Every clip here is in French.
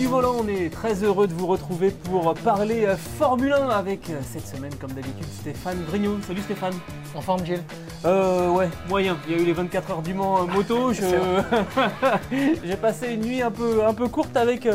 Du volant, on est très heureux de vous retrouver pour parler euh, Formule 1 avec euh, cette semaine, comme d'habitude, Stéphane Vrignot. Salut Stéphane. En forme, Gilles Euh, ouais, moyen. Il y a eu les 24 heures du Mans euh, moto. Je... J'ai passé une nuit un peu, un peu courte avec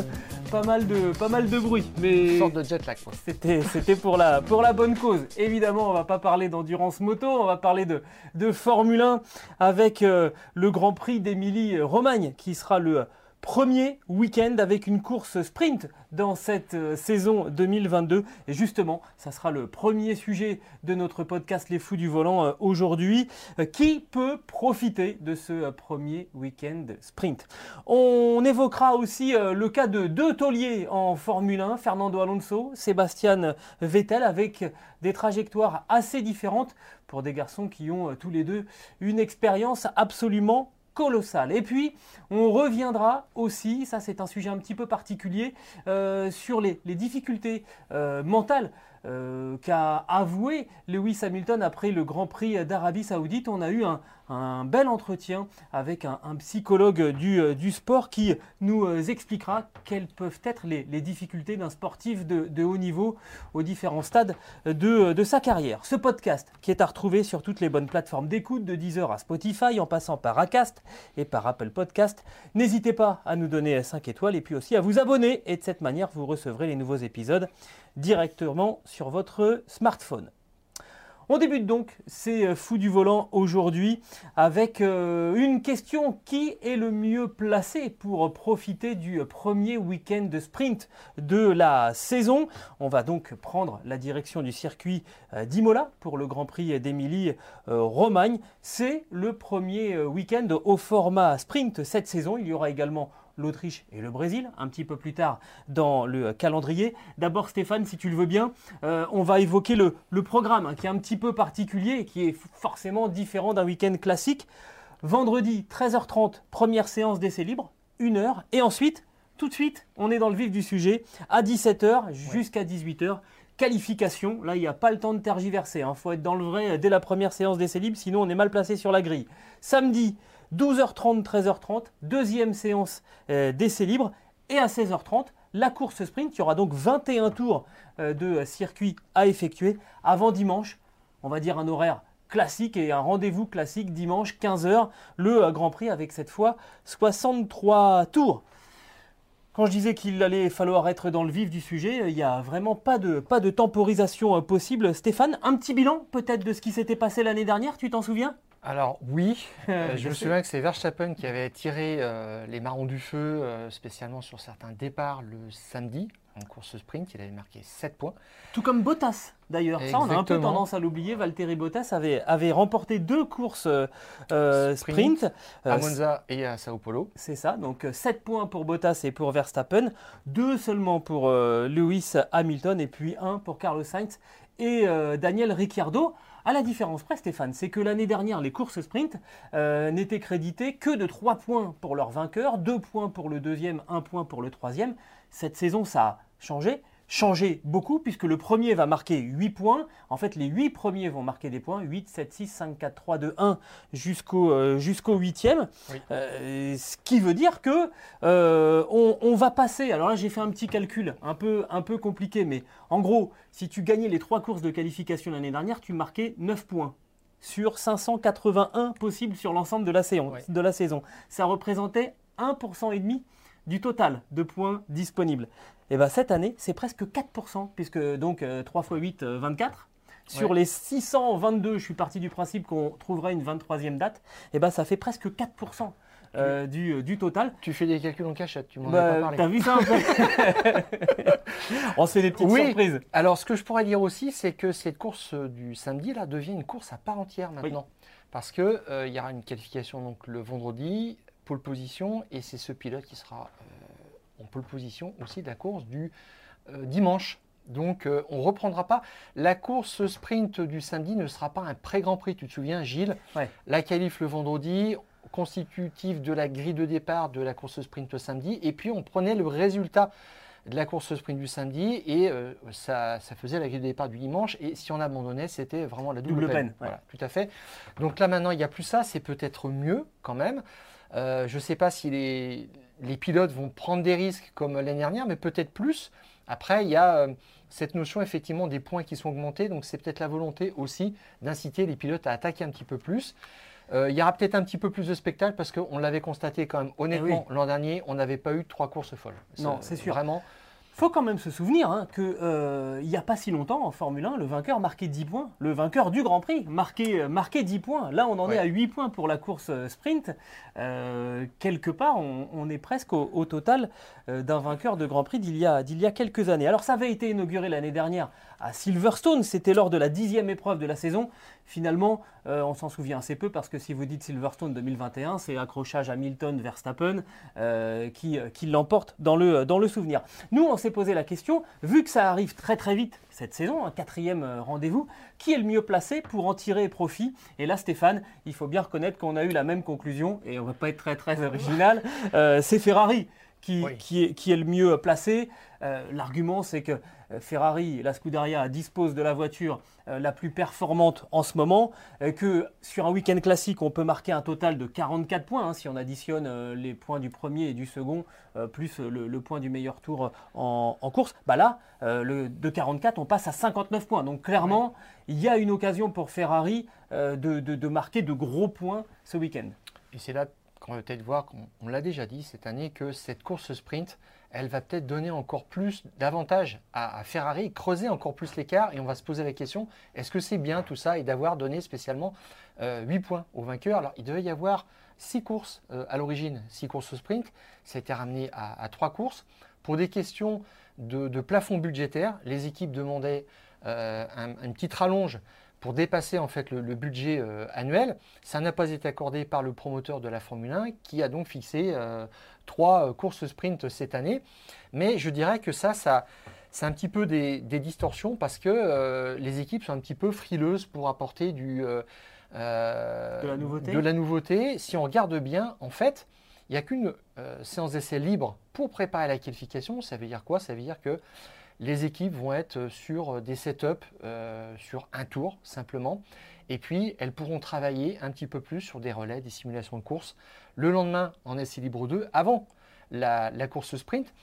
pas mal de, pas mal de bruit. Mais Une sorte de jet lag, quoi. c'était, c'était pour, la, pour la bonne cause. Évidemment, on va pas parler d'endurance moto, on va parler de, de Formule 1 avec euh, le Grand Prix d'Émilie-Romagne qui sera le premier week-end avec une course sprint dans cette euh, saison 2022. Et justement, ça sera le premier sujet de notre podcast Les Fous du Volant euh, aujourd'hui. Euh, qui peut profiter de ce premier week-end sprint? On évoquera aussi le cas de deux tauliers en Formule 1, Fernando Alonso, Sébastien Vettel, avec des trajectoires assez différentes pour des garçons qui ont tous les deux une expérience absolument colossale. Et puis, on reviendra aussi, ça c'est un sujet un petit peu particulier, euh, sur les, les difficultés euh, mentales euh, qu'a avoué Lewis Hamilton après le Grand Prix d'Arabie Saoudite. On a eu un, bel entretien avec un, psychologue du, euh, du sport qui nous euh, expliquera quelles peuvent être les, difficultés d'un sportif de, haut niveau aux différents stades de, de sa carrière. Ce podcast qui est à retrouver sur toutes les bonnes plateformes d'écoute, de Deezer à Spotify, en passant par Acast et par Apple Podcast. N'hésitez pas à nous donner 5 étoiles et puis aussi à vous abonner et de cette manière vous recevrez les nouveaux épisodes directement sur votre smartphone. On débute donc ces euh, fous du volant aujourd'hui avec euh, une question qui est le mieux placé pour profiter du premier week-end de sprint de la saison. On va donc prendre la direction du circuit euh, d'Imola pour le Grand Prix d'Émilie euh, Romagne. C'est le premier week-end au format sprint cette saison. Il y aura également l'Autriche et le Brésil, un petit peu plus tard dans le calendrier. D'abord Stéphane, si tu le veux bien, euh, on va évoquer le, programme hein, qui est un petit peu particulier et qui est forcément différent d'un week-end classique. Vendredi 13h30, première séance d'essai libre, une heure, et ensuite, tout de suite, on est dans le vif du sujet, à 17h jusqu'à 18h. Qualification, là il n'y a pas le temps de tergiverser, il faut être dans le vrai dès la première séance d'essai libre, sinon on est mal placé sur la grille. Samedi, 12h30, 13h30, deuxième séance euh, d'essai libre. Et à 16h30, la course sprint. Il y aura donc 21 tours euh, de circuit à effectuer avant dimanche. On va dire un horaire classique et un rendez-vous classique dimanche 15h. Le euh, Grand Prix avec cette fois 63 tours. Quand je disais qu'il allait falloir être dans le vif du sujet, il n'y a vraiment pas de, pas de temporisation possible. Stéphane, un petit bilan peut-être de ce qui s'était passé l'année dernière, tu t'en souviens? Alors, oui, euh, Je me souviens que c'est Verstappen qui avait tiré euh, les marrons du feu, euh, spécialement sur certains départs le samedi, en course sprint. Il avait marqué 7 points. Tout comme Bottas d'ailleurs. Ça, on a un peu tendance à l'oublier. Valtteri Bottas avait, avait remporté deux courses sprint. Sprint. À Monza et à Sao Paulo. c'est ça, donc 7 points pour Bottas et pour Verstappen, 2 seulement pour Lewis Hamilton et puis 1 pour Carlos Sainz et Daniel Ricciardo. À la différence près, Stéphane, c'est que l'année dernière, les courses sprint euh, n'étaient créditées que de 3 points pour leur vainqueur, 2 points pour le deuxième, 1 point pour le troisième. Cette saison, ça a changé. Changé beaucoup puisque le premier va marquer 8 points. En fait, les 8 premiers vont marquer des points. 8, 7, 6, 5, 4, 3, 2, 1 jusqu'au euh, jusqu'au 8e. Oui. Euh, ce qui veut dire que euh, on, on va passer. Alors là, j'ai fait un petit calcul un peu, un peu compliqué, mais en gros, si tu gagnais les trois courses de qualification l'année dernière, tu marquais 9 points sur 581 possibles sur l'ensemble de, la saison- Ouais. de la saison. Ça représentait 1% et demi du total de points disponibles. Et bien cette année, c'est presque 4%, puisque donc euh, 3 x 8, euh, 24. Sur Ouais. les 622, je suis parti du principe qu'on trouverait une 23e date, et ben ça fait presque 4% euh, du, du total. Tu fais des calculs en cachette, tu m'en as Bah, pas parlé. T'as vu ça un peu On se fait des petites Oui. surprises. Alors, ce que je pourrais dire aussi, c'est que cette course euh, du samedi là devient une course à part entière maintenant, parce que euh, il y aura une qualification donc le vendredi, pole position, et c'est ce pilote qui sera euh, en pole position aussi de la course du euh, dimanche. Donc, euh, on ne reprendra pas. La course sprint du samedi ne sera pas un pré-grand prix. Tu te souviens, Gilles? Ouais. La qualif le vendredi, constitutif de la grille de départ de la course sprint le samedi. Et puis, on prenait le résultat de la course sprint du samedi et euh, ça, ça faisait la grille de départ du dimanche. Et si on abandonnait, c'était vraiment la double, Double peine, peine. ouais. Voilà, tout à fait. Donc là, maintenant, il n'y a plus ça. C'est peut-être mieux quand même. Euh, je ne sais pas si les, les pilotes vont prendre des risques comme l'année dernière, mais peut-être plus. Après, il y a euh, cette notion effectivement des points qui sont augmentés. Donc c'est peut-être la volonté aussi d'inciter les pilotes à attaquer un petit peu plus. Euh, il y aura peut-être un petit peu plus de spectacle parce qu'on l'avait constaté quand même honnêtement l'an dernier, on n'avait pas eu trois courses folles. Non, c'est sûr. Vraiment. Faut quand même se souvenir hein, que euh, il n'y a pas si longtemps en Formule 1, le vainqueur marquait 10 points. Le vainqueur du Grand Prix marquait, euh, marquait 10 points. Là, on en Ouais. est à 8 points pour la course euh, sprint. Euh, quelque part, on, on est presque au, au total euh, d'un vainqueur de Grand Prix d'il y, a, d'il y a quelques années. Alors, ça avait été inauguré l'année dernière à Silverstone. C'était lors de la dixième épreuve de la saison. Finalement, euh, on s'en souvient assez peu parce que si vous dites Silverstone 2021, c'est accrochage Hamilton-Verstappen euh, qui, qui l'emporte dans le, souvenir. Nous, on s'est posé la question, vu que ça arrive très très vite cette saison, un quatrième euh, rendez-vous, qui est le mieux placé pour en tirer profit? Et là, Stéphane, il faut bien reconnaître qu'on a eu la même conclusion, et on ne va pas être très très original, euh, c'est Ferrari qui, Oui. qui, est, qui est le mieux placé. Euh, L'argument, c'est que euh, Ferrari, la Scuderia, dispose de la voiture euh, la plus performante en ce moment, euh, que sur un week-end classique, on peut marquer un total de 44 points, hein, si on additionne les points du premier et du second, plus le, le point du meilleur tour en, en course. Bah là, le, de 44, on passe à 59 points. Donc clairement, il y a une occasion pour Ferrari de, de- de marquer de gros points ce week-end. Et c'est là qu'on va peut-être voir, on, l'a déjà dit cette année, que cette course sprint, elle va peut-être donner encore plus d'avantages à, Ferrari, creuser encore plus l'écart, et on va se poser la question, est-ce que c'est bien tout ça, et d'avoir donné spécialement euh, 8 points au vainqueur? Alors, il devait y avoir 6 courses euh, à l'origine, 6 courses sprint, ça a été ramené à, à 3 courses. Pour des questions de, de plafond budgétaire, les équipes demandaient euh, un- une petite rallonge pour dépasser en fait le, le budget euh, annuel. Ça n'a pas été accordé par le promoteur de la Formule 1 qui a donc fixé euh, trois euh, courses sprint cette année. Mais je dirais que ça, ça c'est un petit peu des, des distorsions parce que euh, les équipes sont un petit peu frileuses pour apporter du, De la nouveauté de la nouveauté. Si on regarde bien, en fait, il n'y a qu'une séance d'essai libre pour préparer la qualification. Ça veut dire quoi? Ça veut dire que les équipes vont être sur des setups euh, sur un tour simplement. Et puis, elles pourront travailler un petit peu plus sur des relais, des simulations de course le lendemain en essai libre 2 avant la, la course sprint.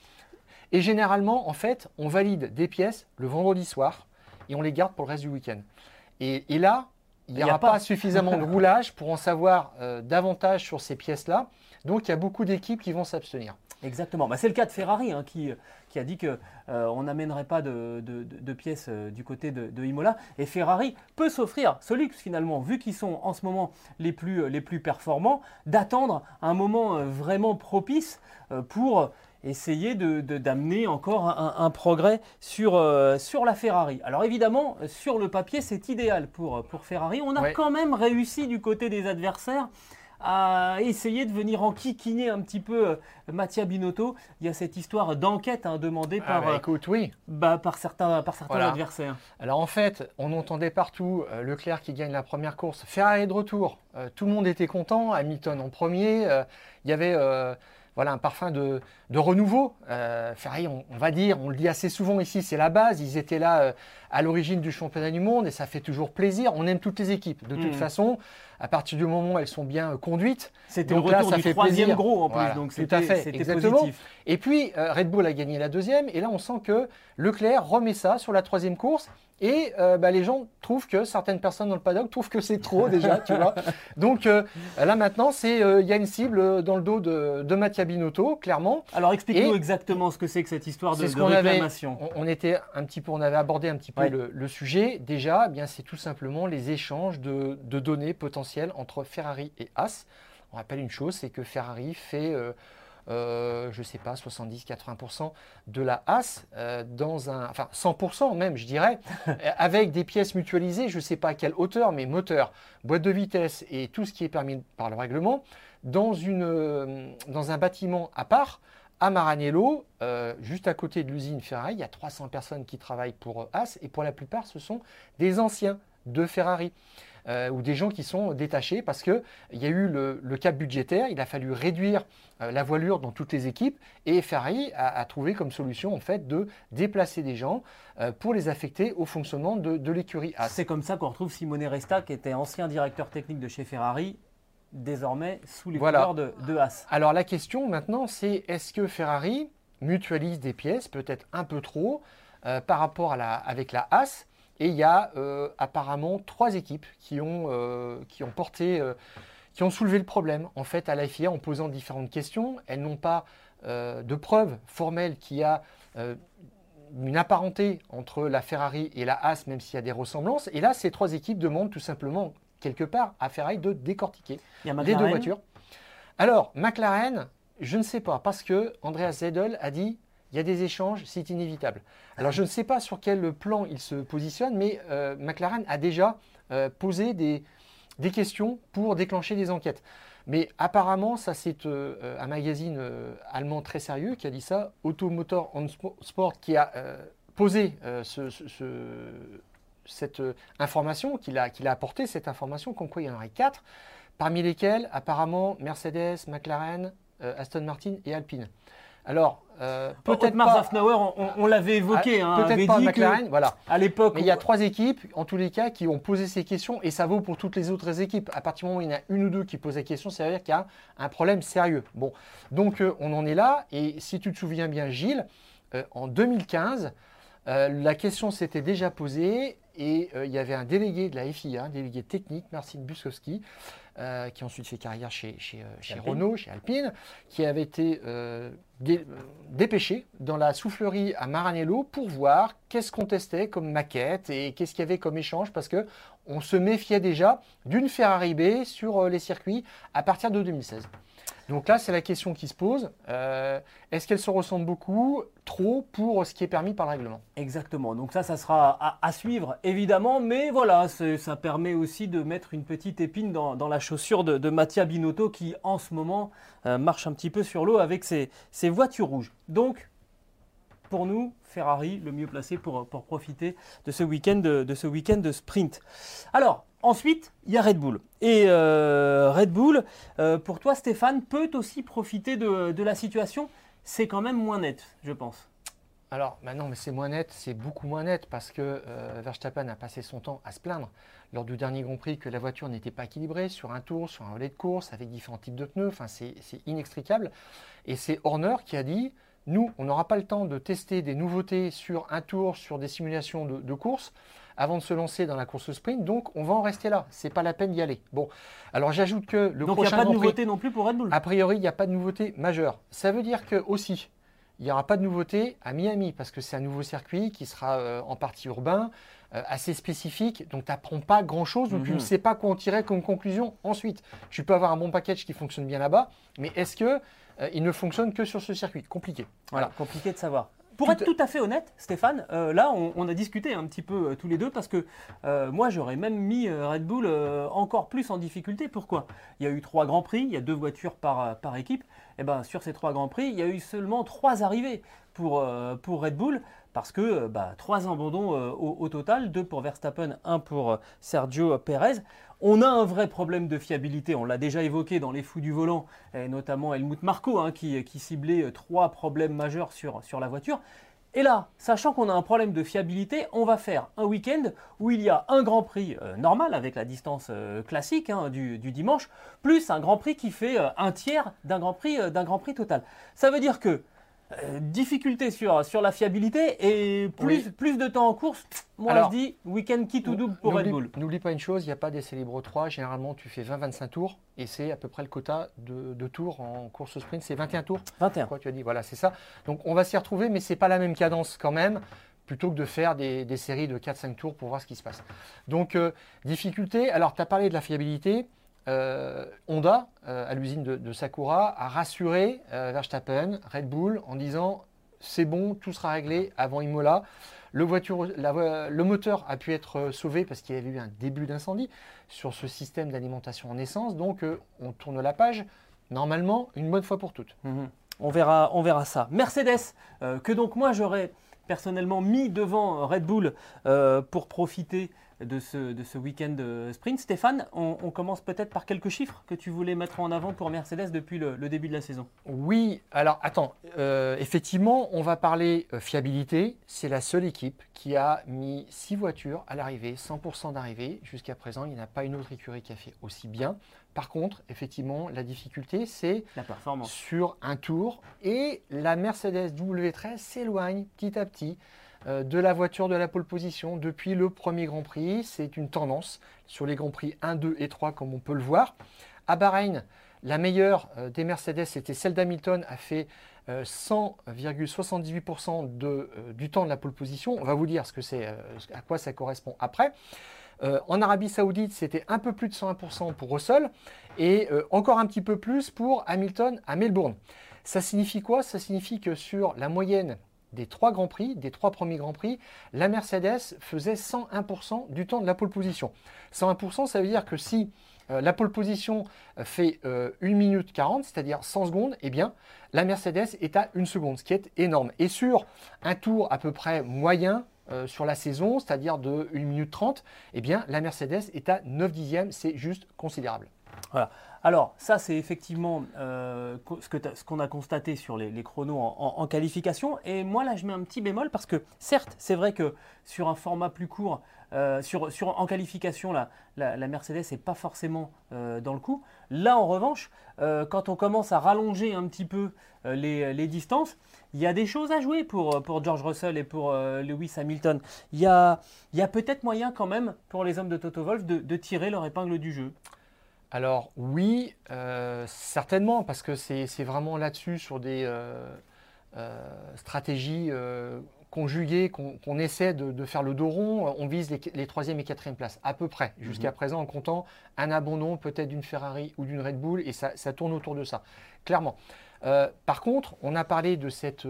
Et généralement, en fait, on valide des pièces le vendredi soir et on les garde pour le reste du week-end. Et, et là, il n'y a aura pas. pas. suffisamment de roulage pour en savoir euh, davantage sur ces pièces-là. Donc, il y a beaucoup d'équipes qui vont s'abstenir. Exactement. Bah, c'est le cas de Ferrari hein, qui, qui a dit que euh, n'amènerait pas de, de- de- de pièces euh, du côté de, de Imola. Et Ferrari peut s'offrir ce luxe finalement, vu qu'ils sont en ce moment les plus, les plus performants, d'attendre un moment euh, vraiment propice euh, pour essayer de- de- d'amener encore un, un progrès sur, euh, sur la Ferrari. Alors évidemment, euh, sur le papier, c'est idéal pour, pour Ferrari. On a Ouais. quand même réussi du côté des adversaires à essayer de venir enquiquiner un petit peu euh, Mattia Binotto. Il y a cette histoire d'enquête hein, demandée Ah par, bah, euh, écoute, oui. bah, par certains, par certains Voilà. adversaires. Alors en fait, on entendait partout euh, Leclerc qui gagne la première course, Ferrari de retour. Euh, tout le monde était content, Hamilton en premier. euh, Il y avait voilà, un parfum de, de renouveau. Euh, Ferrari, on, on va dire, on le dit assez souvent ici, c'est la base. Ils étaient là euh, à l'origine du championnat du monde et ça fait toujours plaisir. On aime toutes les équipes. De toute Mhm. façon, à partir du moment où elles sont bien euh, conduites, C'était le là, retour ça du fait troisième plaisir. gros en plus, Voilà, donc tout à fait, c'était exactement. positif. Et puis, Red Bull a gagné la deuxième. Et là, on sent que Leclerc remet ça sur la troisième course. Et euh, bah, les gens trouvent que, certaines personnes dans le paddock trouvent que c'est trop déjà, tu vois. Donc euh, là, maintenant, c'est euh, il y a une cible dans le dos de, de Mattia Binotto, clairement. Alors explique-nous exactement ce que c'est que cette histoire de, ce de qu'on avait, réclamation. on, on était un petit peu, on avait abordé un petit peu Ouais. le, le sujet. Déjà, eh bien c'est tout simplement les échanges de, de données potentielles entre Ferrari et As. On rappelle une chose, c'est que Ferrari fait euh, je ne sais pas, 70-80% de la As euh, dans un, enfin 100% même, je dirais, avec des pièces mutualisées, je ne sais pas à quelle hauteur, mais moteur, boîte de vitesse et tout ce qui est permis par le règlement, dans, une, euh, dans un bâtiment à part. À Maranello, juste à côté de l'usine Ferrari, il y a 300 personnes qui travaillent pour As et pour la plupart, ce sont des anciens de Ferrari. Euh, ou des gens qui sont détachés parce qu'il y a eu le, cap budgétaire, il a fallu réduire euh, la voilure dans toutes les équipes et Ferrari a, trouvé comme solution en fait de déplacer des gens euh, pour les affecter au fonctionnement de, l'écurie As. C'est comme ça qu'on retrouve Simone Resta qui était ancien directeur technique de chez Ferrari désormais sous les voilà. de, de As. Alors la question maintenant c'est est-ce que Ferrari mutualise des pièces, peut-être un peu trop, par rapport à la, avec la As et il y a euh, apparemment trois équipes qui ont, euh, qui ont porté, euh, qui ont soulevé le problème en fait à la FIA en posant différentes questions. Elles n'ont pas de preuves formelles qu'il y a une apparenté entre la Ferrari et la Haas, même s'il y a des ressemblances. Et là, ces trois équipes demandent tout simplement quelque part à Ferrari de décortiquer les deux voitures. Alors, McLaren, je ne sais pas, parce que Andreas Zedel a dit il y a des échanges, c'est inévitable. Alors je ne sais pas sur quel plan il se positionne, mais euh, McLaren a déjà euh, posé des, questions pour déclencher des enquêtes. Mais apparemment, ça c'est euh, un magazine allemand très sérieux qui a dit ça, Automotor on Sport, qui a posé cette information, qu'il a, apporté cette information, comme quoi il y en aurait quatre, parmi lesquels apparemment Mercedes, McLaren, Aston Martin et Alpine. Alors, euh, peut-être Mars on, on, l'avait évoqué. Ah, hein, peut-être pas McLaren, voilà. À l'époque. Mais il y a trois équipes, en tous les cas, qui ont posé ces questions et ça vaut pour toutes les autres équipes. À partir du moment où il y en a une ou deux qui posent la question, ça veut dire qu'il y a un problème sérieux. Bon, donc euh, on en est là. Et si tu te souviens bien, Gilles, euh, en 2015, la question s'était déjà posée et il y avait un délégué de la FIA, un délégué technique, Marcin Buskowski, euh, qui a ensuite fait carrière chez, chez, euh, Renault, chez Alpine, qui avait été euh, dépêché dans la soufflerie à Maranello pour voir qu'est-ce qu'on testait comme maquette et qu'est-ce qu'il y avait comme échange, parce que on se méfiait déjà d'une Ferrari B sur les circuits à partir de 2016. Donc là, c'est la question qui se pose. Euh, est-ce qu'elles se ressemblent beaucoup, trop, pour ce qui est permis par le règlement? Exactement. Donc ça, ça sera à, suivre, évidemment. Mais voilà, ça permet aussi de mettre une petite épine dans, la chaussure de, Mattia Binotto, qui en ce moment euh, marche un petit peu sur l'eau avec ses, voitures rouges. Donc, pour nous, Ferrari, le mieux placé pour, profiter de ce week-end de, sprint. Alors, Ensuite, il y a Red Bull. Et euh, Red Bull, euh, pour toi, Stéphane, peut aussi profiter de, la situation? C'est quand même moins net, je pense. Alors, bah non, mais c'est moins net, c'est beaucoup moins net parce que euh, Verstappen a passé son temps à se plaindre lors du dernier Grand Prix que la voiture n'était pas équilibrée sur un tour, sur un relais de course, avec différents types de pneus. Enfin, c'est inextricable. Et c'est Horner qui a dit nous, on n'aura pas le temps de tester des nouveautés sur un tour, sur des simulations de, de course avant de se lancer dans la course sprint. Donc, on va en rester là. C'est pas la peine d'y aller. Bon, alors j'ajoute que le donc, prochain. il n'y a pas de nouveauté non plus pour Red Bull A priori, il n'y a pas de nouveauté majeure. Ça veut dire que aussi, il n'y aura pas de nouveauté à Miami parce que c'est un nouveau circuit qui sera euh, en partie urbain, euh, assez spécifique. Donc, tu n'apprends pas grand-chose. Donc, tu ne mhm. sais pas quoi en tirer comme conclusion ensuite. Tu peux avoir un bon package qui fonctionne bien là-bas, mais est-ce que euh, il ne fonctionne que sur ce circuit Compliqué. Voilà, compliqué de savoir. Pour être tout à fait honnête, Stéphane, euh, là, on, a discuté un petit peu euh, tous les deux parce que euh, moi, j'aurais même mis Red Bull encore plus en difficulté. Pourquoi? Il y a eu trois grands prix, il y a deux voitures par, par équipe. Et eh ben, sur ces trois grands prix, il y a eu seulement trois arrivées pour, pour Red Bull parce que bah, trois abandons au, au, total, deux pour Verstappen, un pour Sergio Perez. On a un vrai problème de fiabilité, on l'a déjà évoqué dans les fous du volant, et notamment Helmut Marko hein, qui, ciblait euh, trois problèmes majeurs sur, sur la voiture. Et là, sachant qu'on a un problème de fiabilité, on va faire un week-end où il y a un Grand Prix euh, normal avec la distance euh, classique hein, du, dimanche, plus un Grand Prix qui fait un tiers d'un Grand Prix d'un Grand Prix total. Ça veut dire que euh, difficulté sur, sur la fiabilité et plus, plus de temps en course, moi je dis week-end kit ou double pour Red Bull. N'oublie pas une chose, il n'y a pas d'essai libre 3, généralement tu fais 20-25 tours et c'est à peu près le quota de, tours en course sprint, c'est 21 tours 21. Quoi tu as dit, voilà c'est ça. Donc on va s'y retrouver mais ce n'est pas la même cadence quand même plutôt que de faire des, séries de 4-5 tours pour voir ce qui se passe. Donc euh, difficulté, alors tu as parlé de la fiabilité, euh, Honda, euh, à l'usine de, Sakura, a rassuré euh, Verstappen, Red Bull, en disant c'est bon, tout sera réglé avant Imola. Le, moteur a pu être sauvé parce qu'il y avait eu un début d'incendie sur ce système d'alimentation en essence. Donc on tourne la page, normalement, une bonne fois pour toutes. Mhm. On verra, on verra ça. Mercedes, que donc moi j'aurais personnellement mis devant Red Bull pour profiter de ce, de ce week-end euh, sprint. Stéphane, on, on commence peut-être par quelques chiffres que tu voulais mettre en avant pour Mercedes depuis le, le début de la saison. Oui, alors attends, euh, effectivement, on va parler euh, fiabilité. C'est la seule équipe qui a mis 6 voitures à l'arrivée, 100% d'arrivée. Jusqu'à présent, il n'y en a pas une autre écurie qui a fait aussi bien. Par contre, effectivement, la difficulté, c'est La performance. sur un tour et la Mercedes W13 s'éloigne petit à petit de la voiture de la pole position depuis le premier Grand Prix. C'est une tendance sur les Grands Prix 1, 2 et 3 comme on peut le voir. À Bahreïn, la meilleure euh, des Mercedes, c'était celle d'Hamilton, a fait euh, 100,78% de, euh, du temps de la pole position. On va vous dire ce que c'est, euh, à quoi ça correspond après. Euh, en Arabie Saoudite, c'était un peu plus de 101% pour Russell et euh, encore un petit peu plus pour Hamilton à Melbourne. Ça signifie quoi? Ça signifie que sur la moyenne des trois grands prix, des trois premiers grands prix, la Mercedes faisait 101% du temps de la pole position. 101%, ça veut dire que si euh, la pole position euh, fait euh, 1 minute 40, c'est-à-dire 100 secondes, eh bien, la Mercedes est à 1 seconde, ce qui est énorme. Et sur un tour à peu près moyen euh, sur la saison, c'est-à-dire de 1 minute 30, eh bien, la Mercedes est à 9 dixièmes, c'est juste considérable. Voilà. Alors, ça, c'est effectivement euh, ce qu'on a constaté sur les, chronos en, qualification. Et moi, là, je mets un petit bémol parce que, certes, c'est vrai que sur un format plus court, euh, en qualification, la, Mercedes n'est pas forcément euh, dans le coup. Là, en revanche, quand on commence à rallonger un petit peu les, distances, il y a des choses à jouer pour, George Russell et pour Lewis Hamilton. Il y a, peut-être moyen quand même pour les hommes de Toto Wolff de, de tirer leur épingle du jeu. Alors oui, euh, certainement, parce que c'est vraiment là-dessus, sur des euh, euh, stratégies conjuguées, qu'on essaie de, de faire le dos rond. On vise les, troisième et quatrième places, à peu près, jusqu'à présent, en comptant un abandon peut-être d'une Ferrari ou d'une Red Bull, et ça, ça tourne autour de ça, clairement. Par contre, on a parlé de cette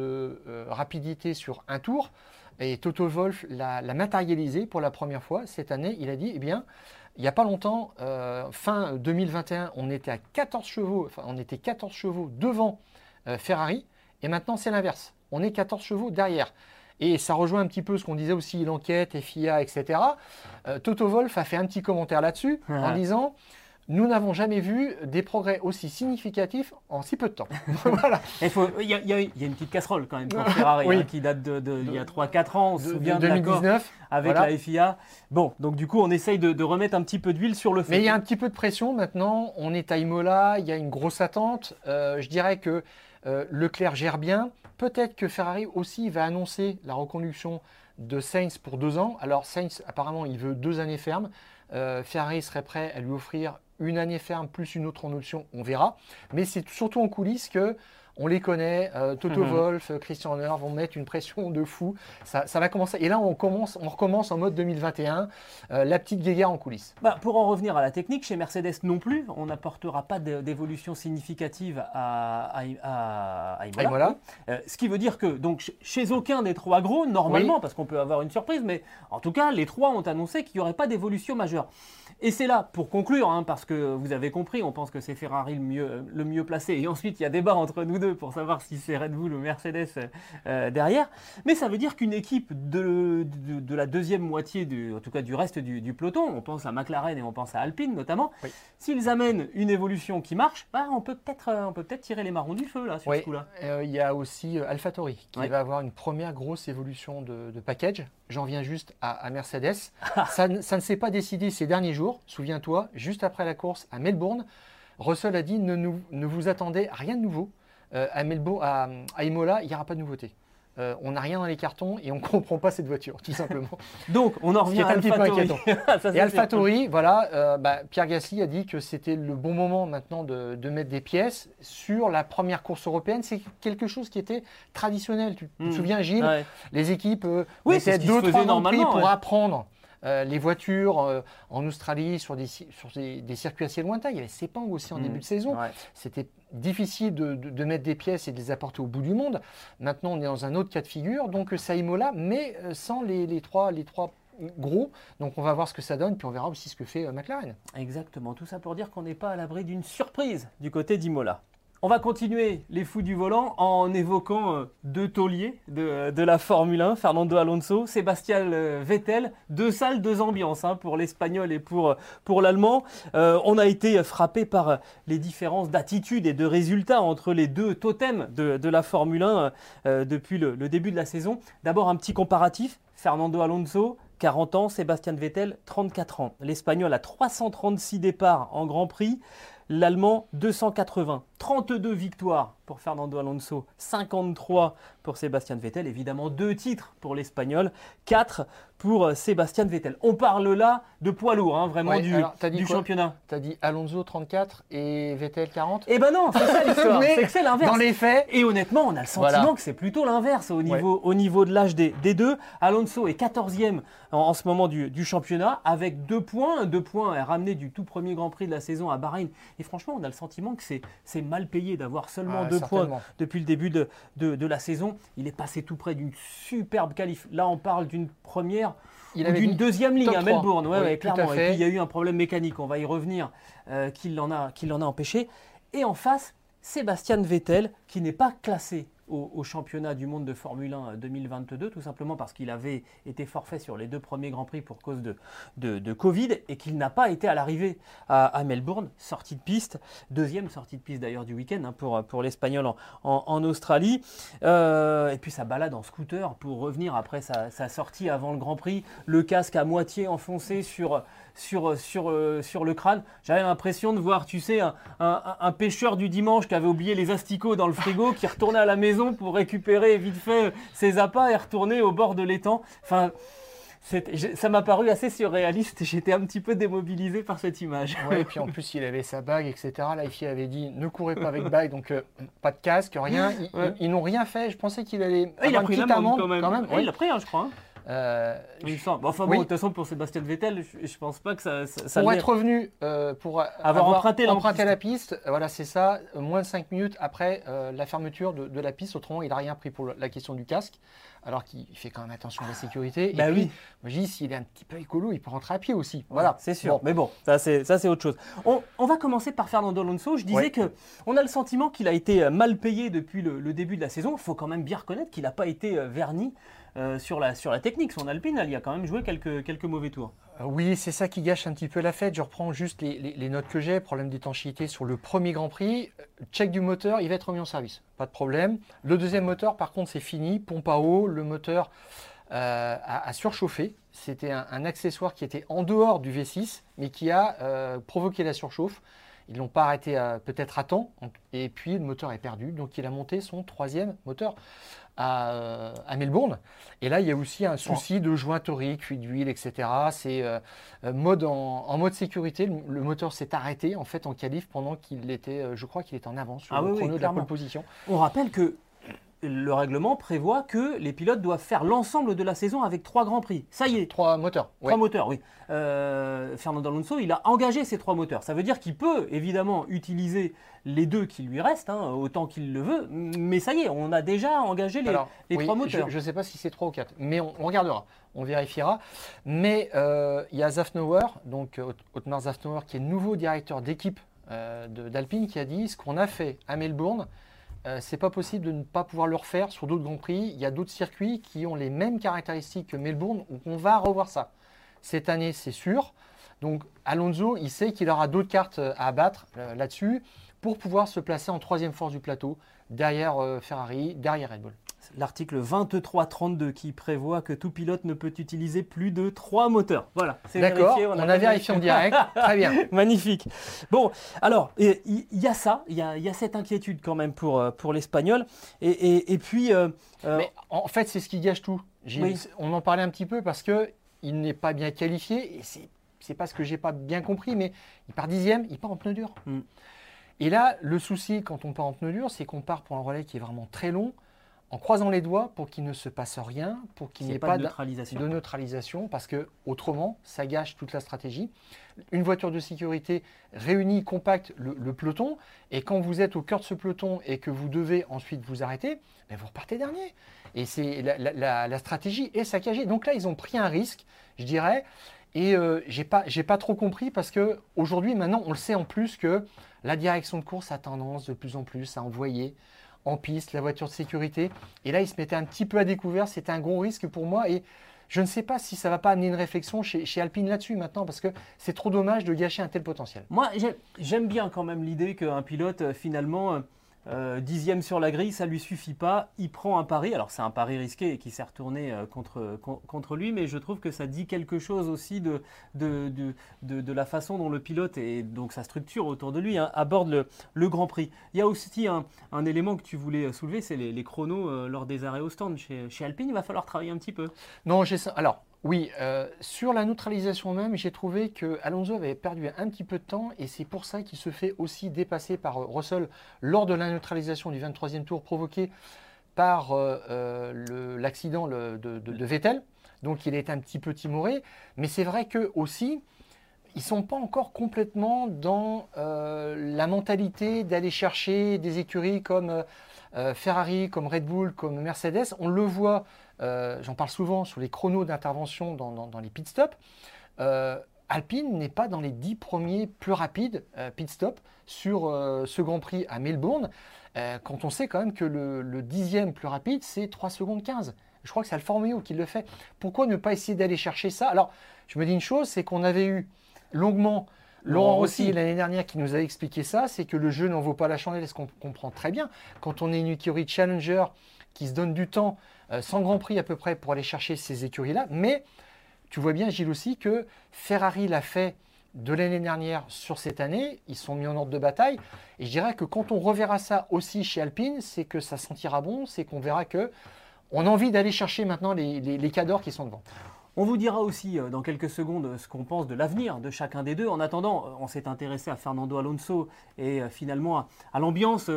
rapidité sur un tour, et Toto Wolff l'a l'a matérialisé pour la première fois cette année. Il a dit, eh bien, il n'y a pas longtemps, euh, fin 2021, on était à 14 chevaux, enfin, on était 14 chevaux devant euh, Ferrari, et maintenant c'est l'inverse. On est 14 chevaux derrière. Et ça rejoint un petit peu ce qu'on disait aussi, l'enquête, FIA, etc. Euh, Toto Wolff a fait un petit commentaire là-dessus en disant Nous n'avons jamais vu des progrès aussi significatifs en si peu de temps. voilà. Il y, a- y y une petite casserole quand même pour Ferrari Oui. hein, qui date de, de- y a 3-4 ans. On se souvient de l'accord 2019. avec voilà. la FIA. Bon, donc du coup, on essaye de, de remettre un petit peu d'huile sur le feu. Mais il y a un petit peu de pression maintenant. On est à Imola, il y a une grosse attente. Euh, je dirais que euh, Leclerc gère bien. Peut-être que Ferrari aussi va annoncer la reconduction de Sainz pour deux ans. Alors Sainz, apparemment, il veut deux années fermes. Euh, Ferrari serait prêt à lui offrir une année ferme plus une autre en option. On verra. Mais c'est surtout en coulisses que on les connaît. euh, Toto Mhm. Wolff, Christian Horner vont mettre une pression de fou. Ça, ça va commencer. Et là, on commence, on recommence en mode 2021. euh, la petite guéguerre en coulisses. Bah, pour en revenir à la technique, chez Mercedes non plus, on n'apportera pas d'é- d'évolution significative à, à, à- à Imola. À Imola. Oui. Euh, ce qui veut dire que donc, chez aucun des trois gros, normalement, Oui. parce qu'on peut avoir une surprise, mais en tout cas, les trois ont annoncé qu'il n'y aurait pas d'évolution majeure. Et c'est là, pour conclure, hein, parce que vous avez compris, on pense que c'est Ferrari le mieux, le mieux placé. Et ensuite, il y a débat entre nous pour savoir si c'est Red Bull ou Mercedes euh, derrière. Mais ça veut dire qu'une équipe de, de, de la deuxième moitié, du, en tout cas du reste du, du peloton, on pense à McLaren et on pense à Alpine notamment, Oui. s'ils amènent une évolution qui marche, bah, on peut peut-être euh, peut peut-être tirer les marrons du feu là, sur Oui, ce coup-là. euh, il y a aussi euh, AlphaTauri qui va avoir une première grosse évolution de, de package. J'en viens juste à, à Mercedes. ça, ne- ça ne s'est pas décidé ces derniers jours. Souviens-toi, juste après la course à Melbourne, Russell a dit ne, nous- ne vous attendez à rien de nouveau. Euh, à, Melbourne, à, à Imola, il n'y aura pas de nouveauté. Euh, on n'a rien dans les cartons et on ne comprend pas cette voiture, tout simplement. Donc on en revient à un petit peu. Ça, Et. AlphaTauri, voilà, euh, bah, Pierre Gasly a dit que c'était le bon moment maintenant de, de mettre des pièces sur la première course européenne. C'est quelque chose qui était traditionnel. Tu, tu te souviens, Gilles Ouais. Les équipes euh, Oui, c'est mettaient deux, trois Prix pour ouais. apprendre euh, les voitures euh, en Australie sur, des, sur des, circuits assez lointains. Il y avait Sepang aussi en mm. début de saison. C'était difficile de, mettre des pièces et de les apporter au bout du monde. Maintenant, on est dans un autre cas de figure. Donc, ça Imola, mais sans les, les, trois, les trois gros. Donc on va voir ce que ça donne, puis on verra aussi ce que fait McLaren. Exactement, tout ça pour dire qu'on n'est pas à l'abri d'une surprise du côté d'Imola. On va continuer les fous du volant en évoquant euh, deux tauliers de, la Formule 1, Fernando Alonso, Sébastien euh, Vettel, deux salles, deux ambiances hein, pour l'Espagnol et pour, euh, pour l'Allemand. on a été frappé par les différences d'attitude et de résultats entre les deux totems de, la Formule 1 depuis le, le début de la saison. D'abord un petit comparatif, Fernando Alonso, 40 ans, Sébastien Vettel, 34 ans. L'Espagnol a 336 départs en Grand Prix, l'Allemand 280. 32 victoires pour Fernando Alonso, 53 pour Sébastien Vettel, évidemment deux titres pour l'Espagnol, 4 pour euh, Sébastien Vettel. On parle là de poids lourd, hein, vraiment du, du championnat. Tu as dit Alonso 34 et Vettel 40 Eh ben non, c'est ça l'histoire, c'est que c'est l'inverse. Dans les faits. Et honnêtement, on a le sentiment que c'est plutôt l'inverse au niveau, au niveau de l'âge des, deux. Alonso est 14e en, ce moment du, championnat avec deux points, deux points ramenés du tout premier Grand Prix de la saison à Bahreïn. Et franchement, on a le sentiment que c'est mal payé d'avoir seulement ah, deux points depuis le début de, de, la saison. Il est passé tout près d'une superbe qualif. Là, on parle d'une première ou d'une deuxième ligne à Melbourne. Ouais, clairement. Et puis, il y a eu un problème mécanique, on va y revenir, euh, qui l'en a, a empêché. Et en face, Sébastien Vettel, qui n'est pas classé au, championnat du monde de Formule 1 2022, tout simplement parce qu'il avait été forfait sur les deux premiers Grands Prix pour cause de, de, Covid et qu'il n'a pas été à l'arrivée à, Melbourne, sortie de piste, deuxième sortie de piste d'ailleurs du week-end hein, pour, pour l'Espagnol en, Australie. Euh, et puis sa balade en scooter pour revenir après sa, sa sortie avant le Grand Prix, le casque à moitié enfoncé sur sur, sur, euh, sur le crâne. J'avais l'impression de voir, tu sais, un, pêcheur du dimanche qui avait oublié les asticots dans le frigo, qui retournait à la maison pour récupérer vite fait ses appâts et retourner au bord de l'étang. Enfin, ça m'a paru assez surréaliste. J'étais un petit peu démobilisé par cette image. Oui, et puis en plus, il avait sa bague, etc. La fille avait dit ne courez pas avec bague, donc euh, pas de casque, rien. Ils, n'ont rien fait. Je pensais qu'il allait. Ah, il a pris l'amende quand même. il a pris, hein, je crois. Hein. Euh, enfin bon, de toute façon, pour Sébastien Vettel, je, je pense pas que ça. ça pour être revenu, euh, pour avoir, emprunté, la piste, voilà, c'est ça, moins de 5 minutes après euh, la fermeture de, la piste. Autrement, il n'a rien pris pour la question du casque, alors qu'il fait quand même attention à la sécurité. Bah Et oui. moi, je dis, s'il est un petit peu écolo, il peut rentrer à pied aussi. Voilà, c'est sûr. Mais bon, ça c'est autre chose. On, on, va commencer par Fernando Alonso. Je disais que on a le sentiment qu'il a été mal payé depuis le, le, début de la saison. Il faut quand même bien reconnaître qu'il n'a pas été verni euh, sur, la, sur la technique. Son Alpine, elle y a quand même joué quelques, mauvais tours. Euh, oui, c'est ça qui gâche un petit peu la fête. Je reprends juste les, notes que j'ai. Problème d'étanchéité sur le premier Grand Prix. Check du moteur, il va être remis en service. Pas de problème. Le deuxième moteur, par contre, c'est fini. Pompe à eau, le moteur euh, a, surchauffé. C'était un, accessoire qui était en dehors du V6, mais qui a provoqué la surchauffe. Ils l'ont pas arrêté peut-être à temps, et puis le moteur est perdu, donc il a monté son troisième moteur à, Melbourne. Et là, il y a aussi un souci de jointerie, cuit d'huile, etc. C'est euh, euh, mode en, mode sécurité. Le, moteur s'est arrêté en fait en qualif pendant qu'il était, euh, je crois qu'il est en avance sur ah le chrono de la pole position. On rappelle que le règlement prévoit que les pilotes doivent faire l'ensemble de la saison avec trois grands prix. Ça y est. Trois moteurs. Trois moteurs, oui. Euh, Fernando Alonso, il a engagé ces trois moteurs. Ça veut dire qu'il peut évidemment utiliser les deux qui lui restent, hein, autant qu'il le veut. Mais ça y est, on a déjà engagé les, trois moteurs. Je ne sais pas si c'est trois ou quatre, mais on, regardera, on vérifiera. Mais euh, il y a Zafnauer, donc Otmar Zafnauer, qui est nouveau directeur d'équipe euh, d'Alpine, qui a dit ce qu'on a fait à Melbourne euh, c'est pas possible de ne pas pouvoir le refaire sur d'autres Grands Prix. Il y a d'autres circuits qui ont les mêmes caractéristiques que Melbourne, où on va revoir ça. Cette année, c'est sûr. Donc Alonso, il sait qu'il aura d'autres cartes euh, à abattre euh, là-dessus pour pouvoir se placer en troisième force du plateau, derrière Ferrari, derrière Red Bull l'article 2332 qui prévoit que tout pilote ne peut utiliser plus de trois moteurs. Voilà, c'est vérifié. On, a, vérifié en direct. Très bien. Magnifique. Bon, alors, il y, a ça, il y a, cette inquiétude quand même pour, euh, pour l'Espagnol. Et, puis. Euh, euh, Mais en fait, c'est ce qui gâche tout. On en parlait un petit peu parce que il n'est pas bien qualifié. Et c'est pas ce que j'ai pas bien compris, mais il part dixième, il part en pneu dur. Mm. Et là, le souci quand on part en pneu dur, c'est qu'on part pour un relais qui est vraiment très long en croisant les doigts pour qu'il ne se passe rien, pour qu'il n'y ait pas, de neutralisation. de neutralisation, parce que autrement, ça gâche toute la stratégie. Une voiture de sécurité réunit, compacte le, peloton, et quand vous êtes au cœur de ce peloton et que vous devez ensuite vous arrêter, ben, vous repartez dernier. Et c'est la, stratégie est saccagée. Donc là, ils ont pris un risque, je dirais, et euh, j'ai pas, pas trop compris parce que aujourd'hui, maintenant, on le sait en plus que la direction de course a tendance de plus en plus à envoyer en piste, la voiture de sécurité. Et là, il se mettait un petit peu à découvert. C'était un gros risque pour moi. Et je ne sais pas si ça ne va pas amener une réflexion chez, chez Alpine là-dessus maintenant, parce que c'est trop dommage de gâcher un tel potentiel. Moi, j'aime bien quand même l'idée qu'un pilote, euh, finalement, euh, euh, dixième sur la grille, ça lui suffit pas. Il prend un pari. Alors c'est un pari risqué qui s'est retourné euh, contre, contre lui, mais je trouve que ça dit quelque chose aussi de, de, de, la façon dont le pilote et donc sa structure autour de lui hein, aborde le, le, Grand Prix. Il y a aussi un, élément que tu voulais soulever, c'est les, chronos euh, lors des arrêts au stand. Chez, chez Alpine, il va falloir travailler un petit peu. Non, j'ai ça. Alors, oui, euh, sur la neutralisation même, j'ai trouvé que Alonso avait perdu un petit peu de temps et c'est pour ça qu'il se fait aussi dépasser par euh, Russell lors de la neutralisation du 23e tour provoqué par euh, l'accident de, Vettel. Donc il est un petit peu timoré, mais c'est vrai que aussi ils sont pas encore complètement dans la mentalité d'aller chercher des écuries comme Ferrari, comme Red Bull, comme Mercedes. On le voit j'en parle souvent sur les chronos d'intervention dans, les pit stops. Euh, Alpine n'est pas dans les 10 premiers plus rapides euh, pit stop sur ce Grand Prix à Melbourne, quand on sait quand même que le, dixième plus rapide, c'est 3 secondes 15. Je crois que c'est Alfa Romeo qui le fait. Pourquoi ne pas essayer d'aller chercher ça? Alors, je me dis une chose, c'est qu'on avait eu longuement Laurent Rossi l'année dernière qui nous a expliqué ça, c'est que le jeu n'en vaut pas la chandelle, ce qu'on comprend très bien. Quand on est une écurie challenger qui se donne du temps, euh, sans Grand Prix à peu près, pour aller chercher ces écuries-là. Mais tu vois bien, Gilles aussi, que Ferrari l'a fait de l'année dernière sur cette année. Ils sont mis en ordre de bataille. Et je dirais que quand on reverra ça aussi chez Alpine, c'est que ça sentira bon, c'est qu'on verra que on a envie d'aller chercher maintenant les, les, cadors qui sont devant. On vous dira aussi euh, dans quelques secondes ce qu'on pense de l'avenir de chacun des deux. En attendant, euh, on s'est intéressé à Fernando Alonso et finalement à, l'ambiance,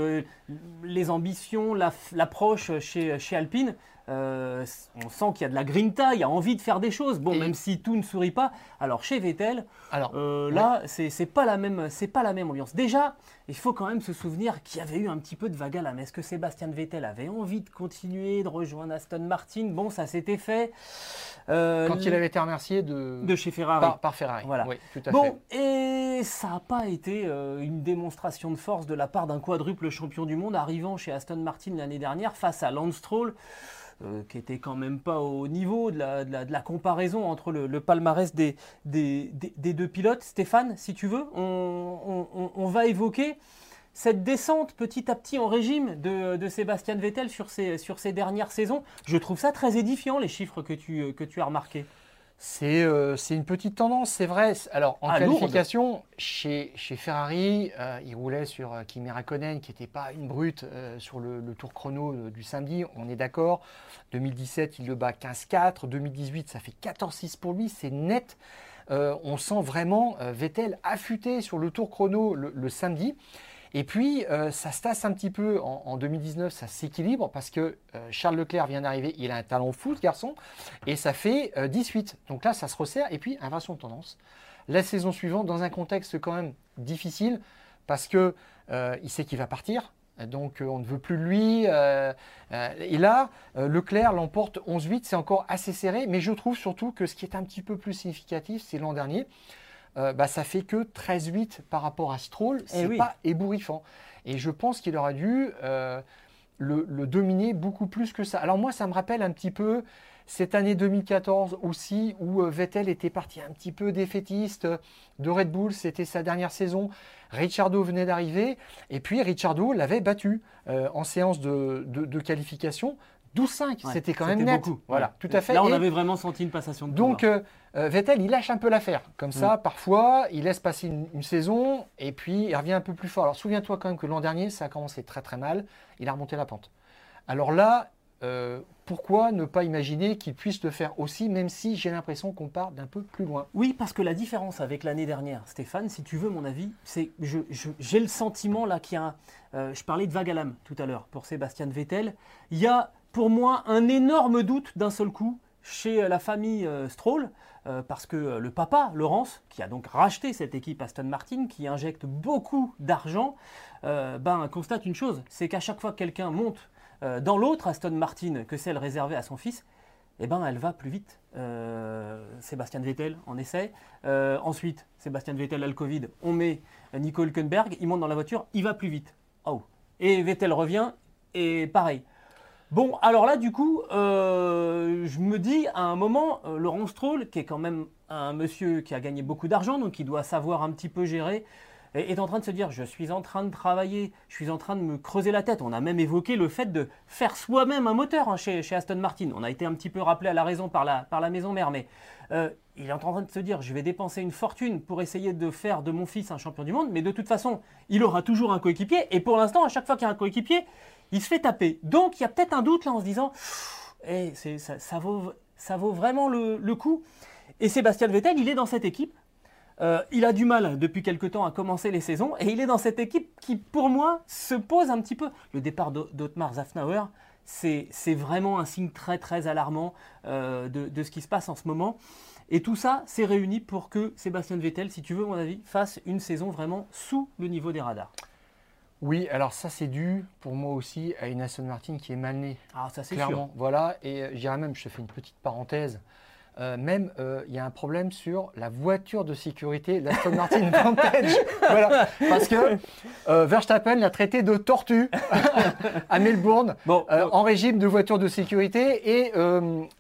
les ambitions, l'approche chez Alpine. Euh, on sent qu'il y a de la grinta, il y a envie de faire des choses. Bon, même si tout ne sourit pas. Alors chez Vettel, alors, euh, là, c'est pas la même, c'est pas la même ambiance. Déjà, il faut quand même se souvenir qu'il y avait eu un petit peu de vague à. Est-ce que Sébastien Vettel avait envie de continuer, de rejoindre Aston Martin? Bon, ça s'était fait. Euh, quand il avait été remercié de, de chez Ferrari. Par, Ferrari. Voilà. tout à bon, et ça n'a pas été une démonstration de force de la part d'un quadruple champion du monde arrivant chez Aston Martin l'année dernière face à Lance Stroll. Euh, qui était quand même pas au niveau de la, comparaison entre le, palmarès des, deux pilotes. Stéphane, si tu veux, on, va évoquer cette descente petit à petit en régime de, Sébastien Vettel sur ces, sur dernières saisons. Je trouve ça très édifiant, les chiffres que tu as remarqués. Euh, c'est une petite tendance, c'est vrai. Alors, en ah, qualification, chez, chez, Ferrari, euh, il roulait sur euh, Kimi Raikkonen, qui n'était pas une brute sur le, tour chrono du samedi, on est d'accord. 2017, il le bat 15-4. 2018, ça fait 14-6 pour lui, c'est net. on sent vraiment Vettel affûté sur le tour chrono le samedi. Et puis, euh, ça se tasse un petit peu en, 2019, ça s'équilibre parce que euh, Charles Leclerc vient d'arriver, il a un talent fou, ce garçon, et ça fait 18. Euh, Donc là, ça se resserre, et puis, inversion de tendance. La saison suivante, dans un contexte quand même difficile, parce que il sait qu'il va partir, donc on ne veut plus lui. et là, Leclerc l'emporte 11-8, c'est encore assez serré, mais je trouve surtout que ce qui est un petit peu plus significatif, c'est l'an dernier. Euh, bah, ça fait que 13-8 par rapport à Stroll. Eh c'est pas ébouriffant. Et je pense qu'il aurait dû euh, le, dominer beaucoup plus que ça. Alors moi, ça me rappelle un petit peu cette année 2014 aussi, où euh, Vettel était parti un petit peu défaitiste de Red Bull. C'était sa dernière saison. Ricciardo venait d'arriver. Et puis Ricciardo l'avait battu en séance de qualification. 12-5, c'était quand même net. Beaucoup. Voilà, tout à fait. Là, on avait vraiment senti une passation de Donc, euh, euh, Vettel, il lâche un peu l'affaire. Comme ça, mm. parfois, il laisse passer une, saison et puis il revient un peu plus fort. Alors, souviens-toi quand même que l'an dernier, ça a commencé très très mal. Il a remonté la pente. Alors là, euh, pourquoi ne pas imaginer qu'il puisse le faire aussi, même si j'ai l'impression qu'on part d'un peu plus loin? Oui, parce que la différence avec l'année dernière, Stéphane, si tu veux mon avis, c'est j'ai le sentiment là qu'il y a, je parlais de vague à l'âme tout à l'heure pour Sébastien Vettel, il y a pour moi un énorme doute d'un seul coup chez la famille Stroll. parce que le papa, Laurence, qui a donc racheté cette équipe Aston Martin, qui injecte beaucoup d'argent, ben, constate une chose, c'est qu'à chaque fois que quelqu'un monte dans l'autre Aston Martin que celle réservée à son fils, eh ben, elle va plus vite. Euh, Sébastien Vettel en essaie. Euh, ensuite, Sébastien Vettel a le Covid. On met Nico Hülkenberg. Il monte dans la voiture. Il va plus vite. Oh. Et Vettel revient. Et pareil. Bon, alors là, du coup, euh, je me dis à un moment, Laurent Stroll, qui est quand même un monsieur qui a gagné beaucoup d'argent, donc il doit savoir un petit peu gérer est en train de se dire je suis en train de travailler, je suis en train de me creuser la tête. On a même évoqué le fait de faire soi-même un moteur hein, chez, Aston Martin. On a été un petit peu rappelé à la raison par la, par la maison mère, mais euh, il est en train de se dire je vais dépenser une fortune pour essayer de faire de mon fils un champion du monde, mais de toute façon, il aura toujours un coéquipier. Et pour l'instant, à chaque fois qu'il y a un coéquipier, il se fait taper. Donc il y a peut-être un doute là en se disant eh, ça, vaut, ça vaut vraiment le, coup. Et Sébastien Vettel, il est dans cette équipe euh, il a du mal depuis quelque temps à commencer les saisons et il est dans cette équipe qui, pour moi, se pose un petit peu. Le départ d'Otmar Zafnauer, c'est vraiment un signe très très alarmant euh, de, ce qui se passe en ce moment. Et tout ça s'est réuni pour que Sébastien Vettel, si tu veux mon avis, fasse une saison vraiment sous le niveau des radars. Oui, alors ça c'est dû pour moi aussi à une Aston Martin qui est mal née. Ah ça c'est sûr. Voilà, et euh, j'irais même, je te fais une petite parenthèse. Euh, même, euh, il y a un problème sur la voiture de sécurité, l'Aston Martin Vantage. voilà. Parce que euh, Verstappen l'a traité de tortue à Melbourne, en régime de voiture de sécurité. Et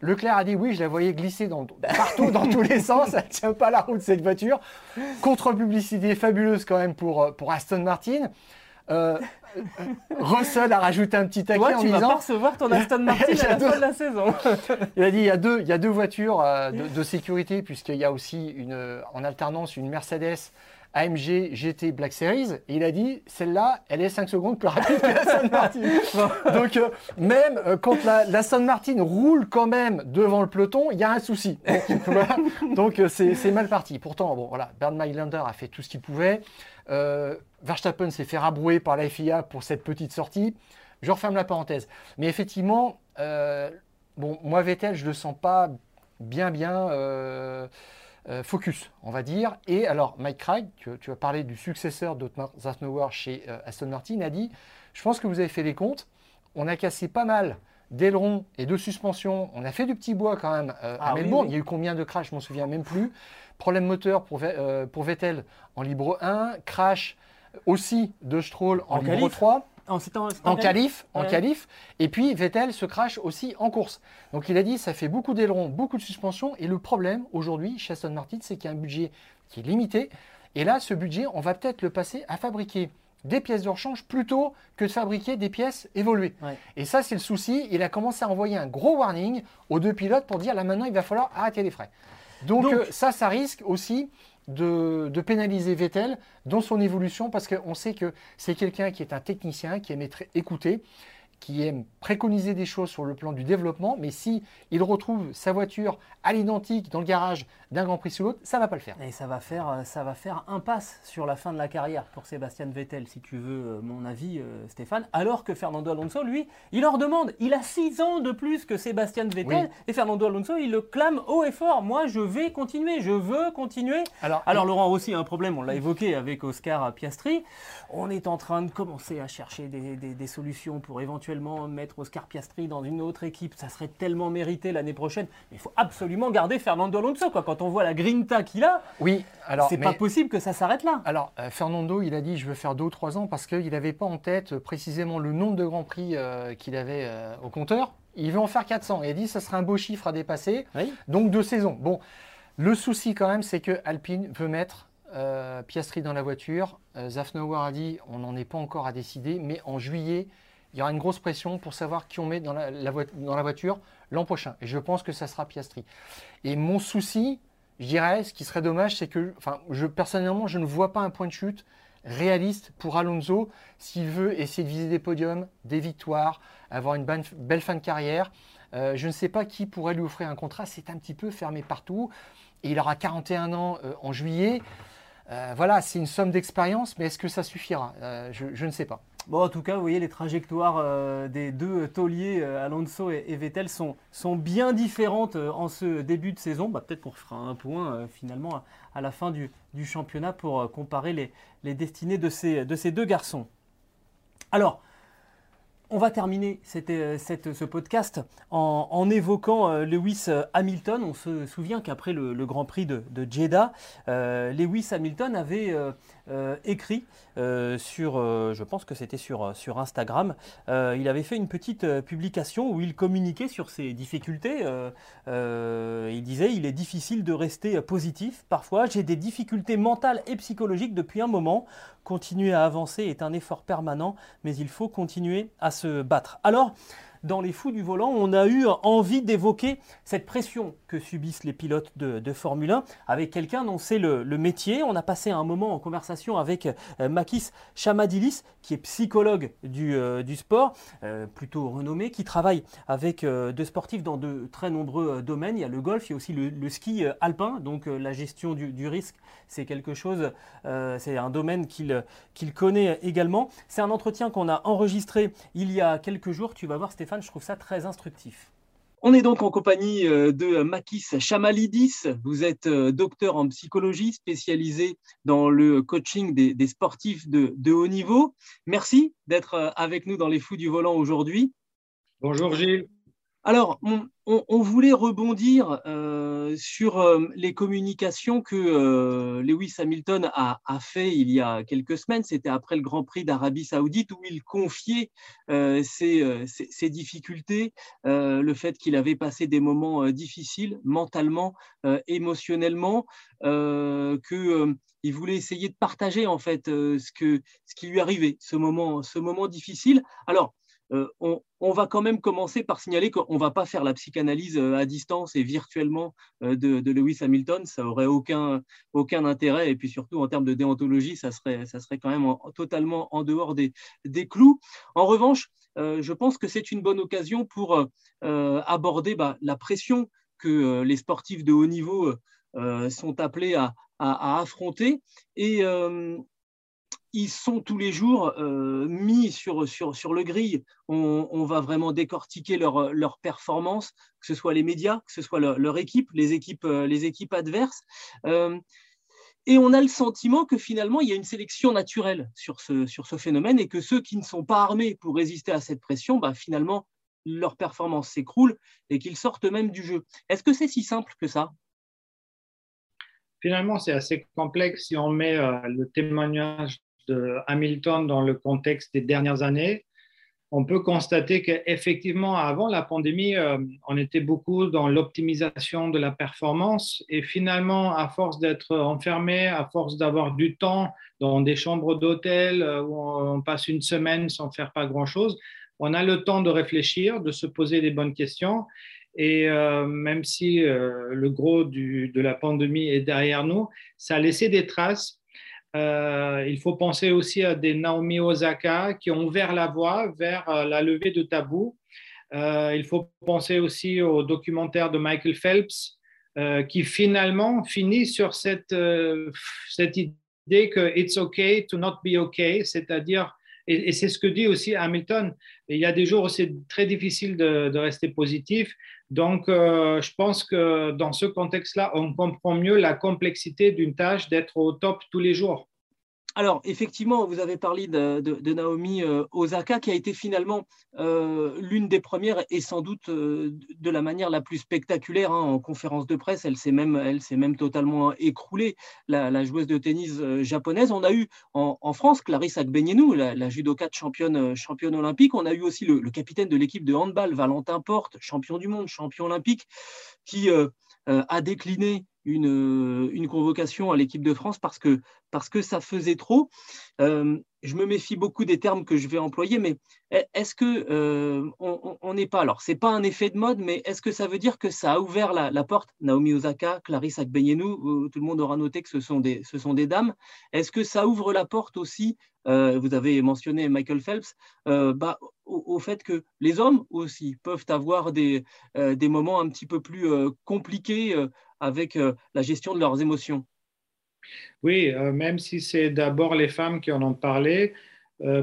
Leclerc a dit oui, je la voyais glisser dans, partout, dans tous les sens. Elle ne tient pas la route, cette voiture. Contre-publicité fabuleuse quand même pour, pour Aston Martin. Euh, Russell a rajouté un petit taquet en tu disant. Vas pas recevoir ton Aston Martin à la fin de la saison. il a dit il y a deux, il y a deux voitures euh, de, sécurité puisqu'il y a aussi une, en alternance une Mercedes AMG GT Black Series. Et il a dit celle-là, elle est 5 secondes plus rapide que la Martin. Donc euh, même euh, quand la, la Martin roule quand même devant le peloton, il y a un souci. Donc c'est mal parti. Pourtant bon voilà, Bernd Mylander a fait tout ce qu'il pouvait. Verstappen s'est fait rabrouer par la FIA pour cette petite sortie. Je referme la parenthèse. Mais effectivement, euh, bon, moi Vettel, je ne le sens pas bien, bien euh, euh, focus, on va dire. Et alors, Mike Craig, tu, tu as parlé du successeur d'Otmar Zafnauer chez Aston Martin, a dit, je pense que vous avez fait les comptes, on a cassé pas mal d'ailerons et de suspension. On a fait du petit bois quand même à ah Melbourne. Il y a eu combien de crashs, je m'en souviens même plus. Problème moteur pour, pour Vettel en libre 1, crash aussi de Stroll en, en 3. En, en, en qualif, et puis Vettel se crache aussi en course. Donc il a dit ça fait beaucoup d'ailerons, beaucoup de suspension, et le problème aujourd'hui chez Aston Martin, c'est qu'il y a un budget qui est limité, et là ce budget, on va peut-être le passer à fabriquer des pièces de rechange plutôt que de fabriquer des pièces évoluées. Et ça, c'est le souci. Il a commencé à envoyer un gros warning aux deux pilotes pour dire là maintenant, il va falloir arrêter les frais. Donc, euh, ça, ça risque aussi de, pénaliser Vettel dans son évolution parce qu'on sait que c'est quelqu'un qui est un technicien, qui aime écouter, qui aime préconiser des choses sur le plan du développement, mais si il retrouve sa voiture à l'identique dans le garage d'un Grand Prix sous l'autre, ça va pas le faire. Et ça va faire, euh, ça va faire impasse sur la fin de la carrière pour Sébastien Vettel, si tu veux euh, mon avis, euh, Stéphane. Alors que Fernando Alonso, lui, il leur demande, il a 6 ans de plus que Sébastien Vettel, et Fernando Alonso, il le clame haut et fort. Moi, je vais continuer, je veux continuer. Alors, Alors Laurent aussi a un problème, on l'a évoqué avec Oscar Piastri. On est en train de commencer à chercher des, des solutions pour éventuellement mettre Oscar Piastri dans une autre équipe. Ça serait tellement mérité l'année prochaine. Mais il faut absolument garder Fernando Alonso. Quoi. Quand on voit la grinta qu'il a, oui, alors, c'est pas possible que ça s'arrête là. Alors, euh, Fernando, il a dit je veux faire deux ou trois ans parce qu'il n'avait pas en tête euh, précisément le nombre de Grands Prix euh, qu'il avait au compteur. Il veut en faire 400. Il a dit ça serait un beau chiffre à dépasser. Donc deux saisons. Bon, le souci quand même, c'est que Alpine veut mettre Piastri dans la voiture. Zafnauer a dit on n'en est pas encore à décider, mais en juillet, il y aura une grosse pression pour savoir qui on met dans la, voiture l'an prochain. Et je pense que ça sera Piastri. Et mon souci, je dirais, ce qui serait dommage, c'est que, enfin, personnellement, je ne vois pas un point de chute réaliste pour Alonso s'il veut essayer de viser des podiums, des victoires, avoir une belle fin de carrière. Euh, je ne sais pas qui pourrait lui offrir un contrat. C'est un petit peu fermé partout. Et il aura 41 ans euh, en juillet. voilà, c'est une somme d'expérience, mais est-ce que ça suffira? Je, ne sais pas. Bon, en tout cas, vous voyez, les trajectoires des deux tauliers, Alonso et, Vettel, sont, sont, bien différentes en ce début de saison. Bah, peut-être qu'on fera un point finalement à, la fin du, championnat pour comparer les, destinées de ces, de ces deux garçons. Alors, on va terminer euh, ce podcast en, évoquant euh, Lewis euh, Hamilton. On se souvient qu'après le, Grand Prix de, Jeddah, Lewis Hamilton avait écrit sur, je pense que c'était sur, sur Instagram, il avait fait une petite publication où il communiquait sur ses difficultés. il disait, il est difficile de rester positif. Parfois, j'ai des difficultés mentales et psychologiques depuis un moment. Continuer à avancer est un effort permanent, mais il faut continuer à se battre. Alors, dans les fous du volant, on a eu envie d'évoquer cette pression que subissent les pilotes de, Formule 1 avec quelqu'un dont c'est le, métier. On a passé un moment en conversation avec euh, Makis Chamadilis, qui est psychologue du, euh, sport, euh, plutôt renommé, qui travaille avec de sportifs dans de très nombreux domaines. Il y a le golf, il y a aussi le, ski alpin, donc la gestion du, risque, c'est quelque chose, c'est un domaine qu'il connaît également. C'est un entretien qu'on a enregistré il y a quelques jours. Tu vas voir, Stéphane je trouve ça très instructif. On est donc en compagnie euh, de Makis Chamalidis. Vous êtes euh, docteur en psychologie spécialisé dans le coaching des, sportifs de, haut niveau. Merci d'être euh, avec nous dans les fous du volant aujourd'hui. Bonjour Gilles. Alors, on, voulait rebondir euh, sur euh, les communications que euh, Lewis Hamilton a, fait il y a quelques semaines. C'était après le Grand Prix d'Arabie Saoudite où il confiait ses, difficultés, le fait qu'il avait passé des moments difficiles mentalement, émotionnellement, qu'il voulait essayer de partager en fait ce qui lui arrivait, ce moment, ce moment difficile. Alors, euh, on, va quand même commencer par signaler qu'on ne va pas faire la psychanalyse euh, à distance et virtuellement euh, de, Lewis Hamilton. Ça aurait aucun, aucun intérêt. Et puis surtout, en termes de déontologie, ça serait, ça serait quand même totalement en dehors des, des clous. En revanche, je pense que c'est une bonne occasion pour aborder bah, la pression que les sportifs de haut niveau sont appelés à, à affronter. Et, ils sont tous les jours euh, mis sur, sur, sur le grill. On, va vraiment décortiquer leur, leur performance, que ce soit les médias, que ce soit leur, équipe, les équipes, euh, les équipes adverses. Euh, et on a le sentiment que finalement, il y a une sélection naturelle sur ce, sur ce phénomène et que ceux qui ne sont pas armés pour résister à cette pression, bah, finalement, leur performance s'écroule et qu'ils sortent même du jeu. Est-ce que c'est si simple que ça? Finalement, c'est assez complexe si on met le témoignage de Hamilton dans le contexte des dernières années, on peut constater qu'effectivement, avant la pandémie, euh, on était beaucoup dans l'optimisation de la performance et finalement, à force d'être enfermé, à force d'avoir du temps dans des chambres d'hôtel euh, où on passe une semaine sans faire pas grand-chose, on a le temps de réfléchir, de se poser des bonnes questions. Et euh, même si le gros de la pandémie est derrière nous, ça a laissé des traces euh, il faut penser aussi à des Naomi Osaka qui ont ouvert la voie vers euh, la levée de tabous. Euh, il faut penser aussi au documentaire de Michael Phelps qui finalement finit sur cette, cette idée que it's okay to not be okay, c'est-à-dire, et, c'est ce que dit aussi Hamilton, il y a des jours où c'est très difficile de, rester positif. Donc, je pense que dans ce contexte-là, on comprend mieux la complexité d'une tâche d'être au top tous les jours. Alors, effectivement, vous avez parlé de, Naomi euh, Osaka, qui a été finalement euh, l'une des premières et sans doute euh, de la manière la plus spectaculaire hein, en conférence de presse. Elle s'est même, totalement écroulée, la, joueuse de tennis japonaise. On a eu en, France Clarisse Agbenienou, la, judoka championne, championne olympique. On a eu aussi le, capitaine de l'équipe de handball, Valentin Porte, champion du monde, champion olympique, qui a décliné une convocation à l'équipe de France parce que, parce que ça faisait trop. Euh, je me méfie beaucoup des termes que je vais employer, mais est-ce que euh, on n'est pas alors c'est pas un effet de mode, mais est-ce que ça veut dire que ça a ouvert la, porte? Naomi Osaka, Clarisse Agbenienou, tout le monde aura noté que ce sont des, dames. Est-ce que ça ouvre la porte aussi euh, Vous avez mentionné Michael Phelps, bah, au, fait que les hommes aussi peuvent avoir des moments un petit peu plus compliqués avec la gestion de leurs émotions? Oui, même si c'est d'abord les femmes qui en ont parlé,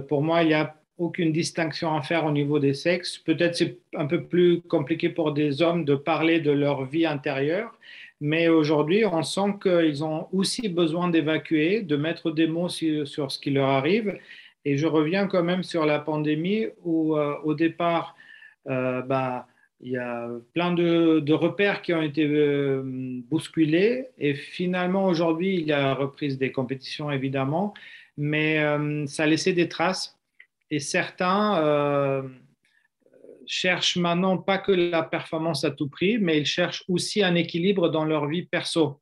pour moi, il n'y a aucune distinction à faire au niveau des sexes. Peut-être c'est un peu plus compliqué pour des hommes de parler de leur vie intérieure, mais aujourd'hui, on sent qu'ils ont aussi besoin d'évacuer, de mettre des mots sur, ce qui leur arrive. Et je reviens quand même sur la pandémie où, euh, au départ, euh, bah, il y a plein de, repères qui ont été euh, bousculés. Et finalement, aujourd'hui, il y a la reprise des compétitions, évidemment, mais ça a laissé des traces. Et certains cherchent maintenant pas que la performance à tout prix, mais ils cherchent aussi un équilibre dans leur vie perso.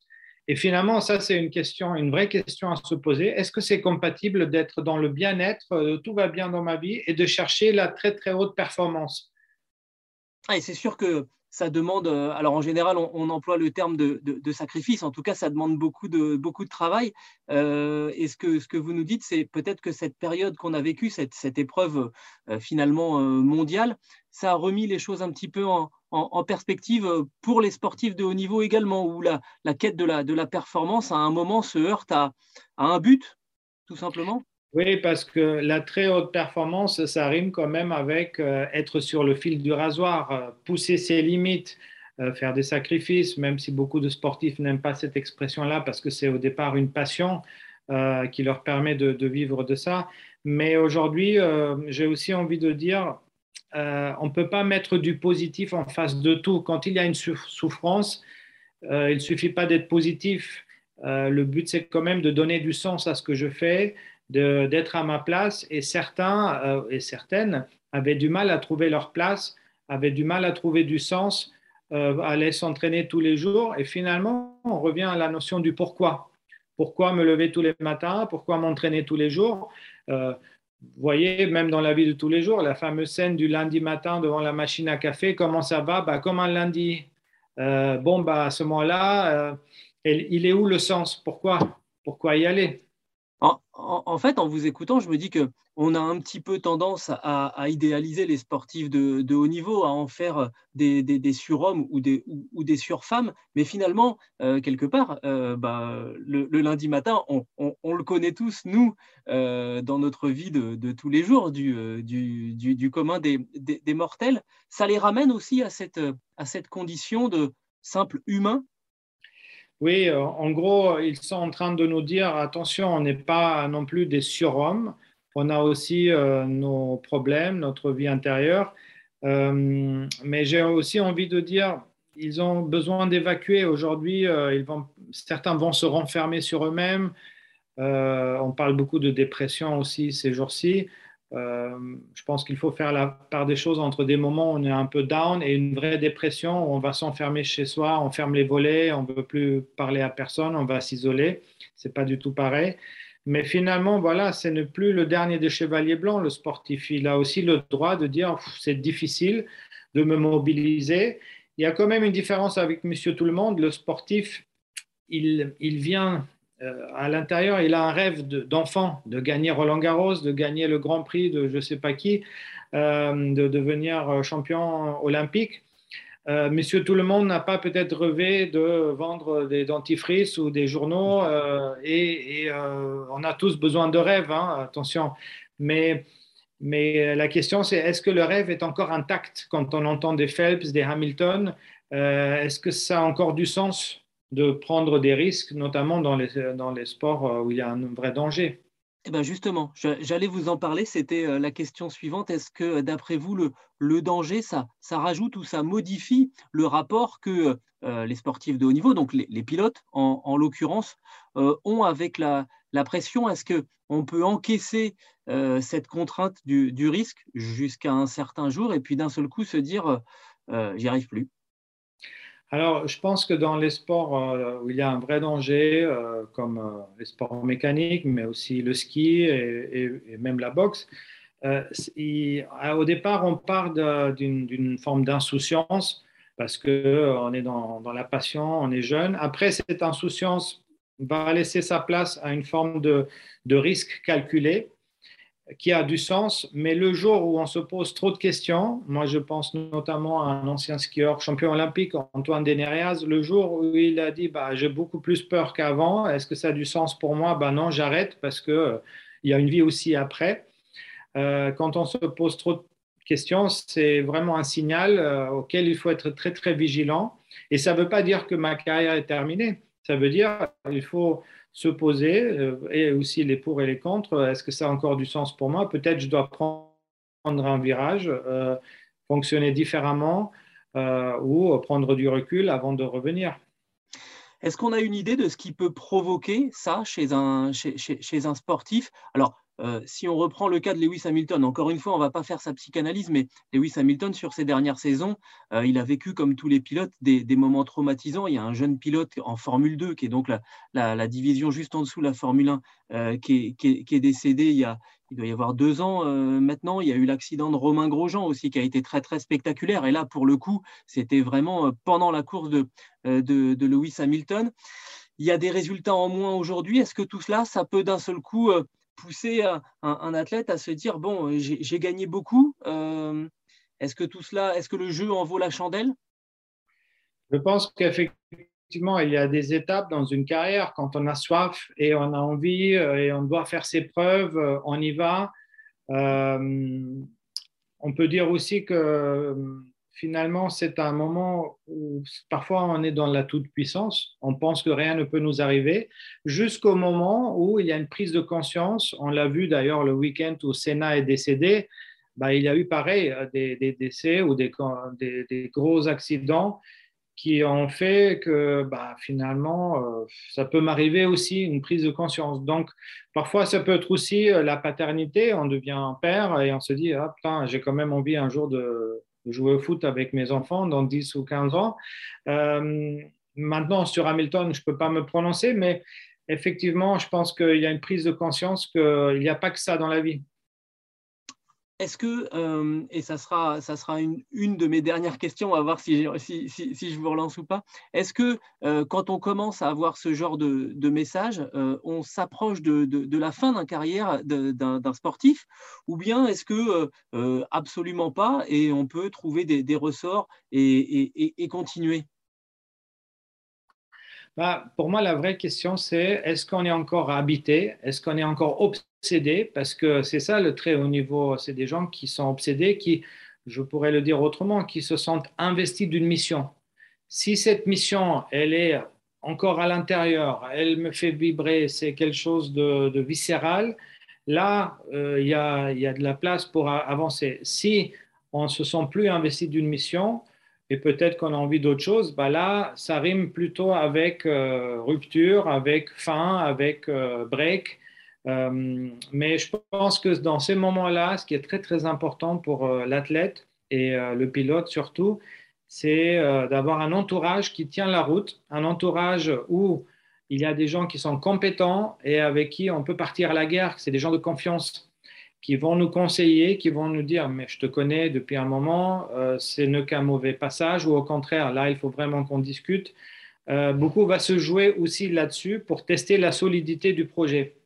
Et finalement, ça, c'est une question, une vraie question à se poser. Est-ce que c'est compatible d'être dans le bien-être, euh, tout va bien dans ma vie, et de chercher la très, très haute performance? Ah, Et c'est sûr que ça demande, euh, alors en général, on, emploie le terme de, sacrifice, en tout cas, ça demande beaucoup de, beaucoup de travail. Euh, et ce que, ce que vous nous dites, c'est peut-être que cette période qu'on a vécue, cette, cette épreuve euh, finalement mondiale, ça a remis les choses un petit peu en, perspective pour les sportifs de haut niveau également, où la, la quête de la, de la performance, à un moment, se heurte à, à un but, tout simplement oui, parce que la très haute performance, ça rime quand même avec euh, être sur le fil du rasoir, euh, pousser ses limites, euh, faire des sacrifices, même si beaucoup de sportifs n'aiment pas cette expression-là parce que c'est au départ une passion qui leur permet de, de, vivre de ça. Mais aujourd'hui, j'ai aussi envie de dire, on ne peut pas mettre du positif en face de tout. Quand il y a une souffrance, il ne suffit pas d'être positif. le but, c'est quand même de donner du sens à ce que je fais, d'être à ma place et certains euh, et certaines avaient du mal à trouver leur place, avaient du mal à trouver du sens, euh, allaient s'entraîner tous les jours. Et finalement on revient à la notion du pourquoi. Pourquoi me lever tous les matins? Pourquoi m'entraîner tous les jours? Euh, Vous voyez, même dans la vie de tous les jours, la fameuse scène du lundi matin devant la machine à café, comment ça va? Bah, Comme un lundi. bon, bah, à ce moment-là, il est où le sens? Pourquoi? Pourquoi y aller? En, fait, en vous écoutant, je me dis que on a un petit peu tendance à, idéaliser les sportifs de, haut niveau, à en faire des, surhommes ou des, ou, surfemmes. Mais finalement, euh, quelque part, euh, bah, le, lundi matin, on, le connaît tous, nous, euh, dans notre vie de, tous les jours, du, commun des, mortels. Ça les ramène aussi à cette condition de simple humain oui, euh, en gros, ils sont en train de nous dire attention, on n'est pas non plus des surhommes. On a aussi euh, nos problèmes, notre vie intérieure. Euh, mais j'ai aussi envie de dire ils ont besoin d'évacuer. Aujourd'hui, certains vont se renfermer sur eux-mêmes. on parle beaucoup de dépression aussi ces jours-ci. Euh, je pense qu'il faut faire la part des choses entre des moments où on est un peu down et une vraie dépression où on va s'enfermer chez soi, on ferme les volets, on ne veut plus parler à personne, on va s'isoler. C'est pas du tout pareil. Mais finalement, voilà, ce n'est plus le dernier des chevaliers blancs, le sportif. Il a aussi le droit de dire c'est difficile de me mobiliser. Il y a quand même une différence avec Monsieur Tout le Monde. Le sportif, il, vient à l'intérieur, il a un rêve d'enfant, de, gagner Roland Garros, de gagner le Grand Prix de je ne sais pas qui, euh, de devenir champion olympique. Euh, Monsieur Tout le Monde n'a pas peut-être rêvé de vendre des dentifrices ou des journaux et, on a tous besoin de rêves, hein, attention. Mais, mais la question c'est est-ce que le rêve est encore intact quand on entend des Phelps, des Hamilton? Est-ce que ça a encore du sens? De prendre des risques, notamment dans les, dans les sports euh, où il y a un vrai danger. Eh ben justement, j'allais vous en parler, c'était euh, la question suivante. Est-ce que d'après vous, le, danger, ça, rajoute ou ça modifie le rapport que euh, les sportifs de haut niveau, donc les, pilotes en, l'occurrence, ont avec la, pression? Est-ce qu'on peut encaisser cette contrainte du risque jusqu'à un certain jour et puis d'un seul coup se dire j'y arrive plus? Alors, je pense que dans les sports euh, où il y a un vrai danger, euh, comme euh, les sports mécaniques, mais aussi le ski et, même la boxe, au départ, on part d'une forme d'insouciance parce qu'on est dans, la passion, on est jeune. Après, cette insouciance va laisser sa place à une forme de, de risque calculé. Qui a du sens, mais le jour où on se pose trop de questions, moi je pense notamment à un ancien skieur champion olympique, Antoine Denerias, le jour où il a dit bah, j'ai beaucoup plus peur qu'avant, est-ce que ça a du sens pour moi? Bah, Non, j'arrête parce qu'il euh, y a une vie aussi après. Euh, quand on se pose trop de questions, c'est vraiment un signal euh, auquel il faut être très très vigilant. Et ça ne veut pas dire que ma carrière est terminée. Ça veut dire qu'il faut se poser euh, et aussi les pour et les contre. Est-ce que ça a encore du sens pour moi? Peut-être je dois prendre un virage, euh, fonctionner différemment euh, ou prendre du recul avant de revenir. Est-ce qu'on a une idée de ce qui peut provoquer ça chez un, chez, chez un sportif? Alors, euh, si on reprend le cas de Lewis Hamilton, encore une fois, on ne va pas faire sa psychanalyse, mais Lewis Hamilton, sur ses dernières saisons, euh, il a vécu, comme tous les pilotes, des, moments traumatisants. Il y a un jeune pilote en Formule 2, qui est donc la, division juste en dessous de la Formule 1, euh, qui, est, décédé il, y a, deux ans maintenant. Il y a eu l'accident de Romain Grosjean aussi, qui a été très, spectaculaire. Et là, pour le coup, c'était vraiment pendant la course de, de Lewis Hamilton. Il y a des résultats en moins aujourd'hui. Est-ce que tout cela, ça peut d'un seul coup pousser un, athlète à se dire bon, euh, j'ai gagné beaucoup. Euh, est-ce que tout cela, est-ce que le jeu en vaut la chandelle? Je pense qu'effectivement, il y a des étapes dans une carrière. Quand on a soif et on a envie euh, et on doit faire ses preuves, on y va. on peut dire aussi que finalement, c'est un moment où parfois on est dans la toute-puissance, on pense que rien ne peut nous arriver, jusqu'au moment où il y a une prise de conscience. On l'a vu d'ailleurs le week-end où Senna est décédé. Bah, il y a eu pareil des, décès ou des, gros accidents qui ont fait que bah, finalement, euh, ça peut m'arriver aussi une prise de conscience. Donc, parfois, ça peut être aussi euh, la paternité. On devient père et on se dit, ah, putain, j'ai quand même envie un jour de, jouer au foot avec mes enfants dans 10 ou 15 ans. Euh, maintenant, sur Hamilton, je ne peux pas me prononcer, mais effectivement, je pense qu'il y a une prise de conscience qu'il n'y a pas que ça dans la vie. Est-ce que, euh, et ça sera, ça sera une, de mes dernières questions, on va voir si, si, si, je vous relance ou pas, est-ce que euh, quand on commence à avoir ce genre de, message, euh, on s'approche de, la fin d'une carrière d'un sportif, ou bien est-ce que absolument pas, et on peut trouver des, ressorts et continuer? Bah, pour moi, la vraie question, c'est est-ce qu'on est encore habité? Est-ce qu'on est encore obsédé? Parce que c'est ça le très haut niveau. C'est des gens qui sont obsédés, qui, je pourrais le dire autrement, qui se sentent investis d'une mission. Si cette mission, elle est encore à l'intérieur, elle me fait vibrer, c'est quelque chose de, viscéral, là, euh, il y, a, y, a, de la place pour avancer. Si on ne se sent plus investi d'une mission, et peut-être qu'on a envie d'autre chose, bah là, ça rime plutôt avec euh, rupture, avec fin, avec euh, break. Euh, mais je pense que dans ces moments-là, ce qui est très très important pour l'athlète et le pilote surtout, c'est d'avoir un entourage qui tient la route, un entourage où il y a des gens qui sont compétents et avec qui on peut partir à la guerre, c'est des gens de confiance qui vont nous conseiller, qui vont nous dire, mais je te connais depuis un moment, euh, c'est ne qu'un mauvais passage, ou au contraire, là, il faut vraiment qu'on discute. Euh, beaucoup va se jouer aussi là-dessus pour tester la solidité du projet.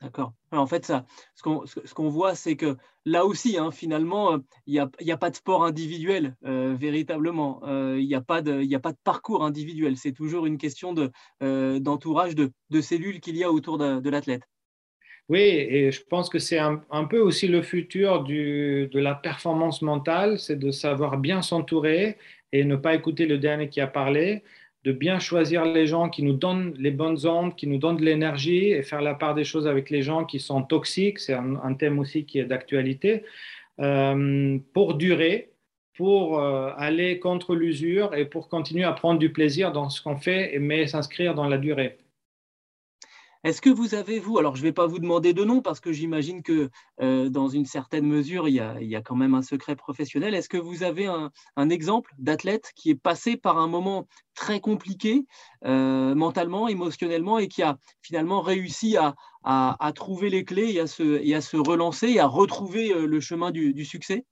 D'accord. En fait, ça, ce qu'on voit, c'est que là aussi, hein, finalement, il n'y a, pas de sport individuel, euh, véritablement. Il n'y a, pas de, a pas de parcours individuel. C'est toujours une question d'entourage, de, de, cellules qu'il y a autour de l'athlète. Oui, et je pense que c'est un, peu aussi le futur de la performance mentale, c'est de savoir bien s'entourer et ne pas écouter le dernier qui a parlé, de bien choisir les gens qui nous donnent les bonnes ondes, qui nous donnent de l'énergie et faire la part des choses avec les gens qui sont toxiques, c'est un, thème aussi qui est d'actualité, euh, pour durer, pour euh, aller contre l'usure et pour continuer à prendre du plaisir dans ce qu'on fait, mais s'inscrire dans la durée. Est-ce que vous avez, vous, alors je ne vais pas vous demander de nom parce que j'imagine que euh, dans une certaine mesure, il y, a, quand même un secret professionnel. Est-ce que vous avez un, exemple d'athlète qui est passé par un moment très compliqué euh, mentalement, émotionnellement et qui a finalement réussi à, trouver les clés et à, se, relancer et à retrouver euh, le chemin du succès?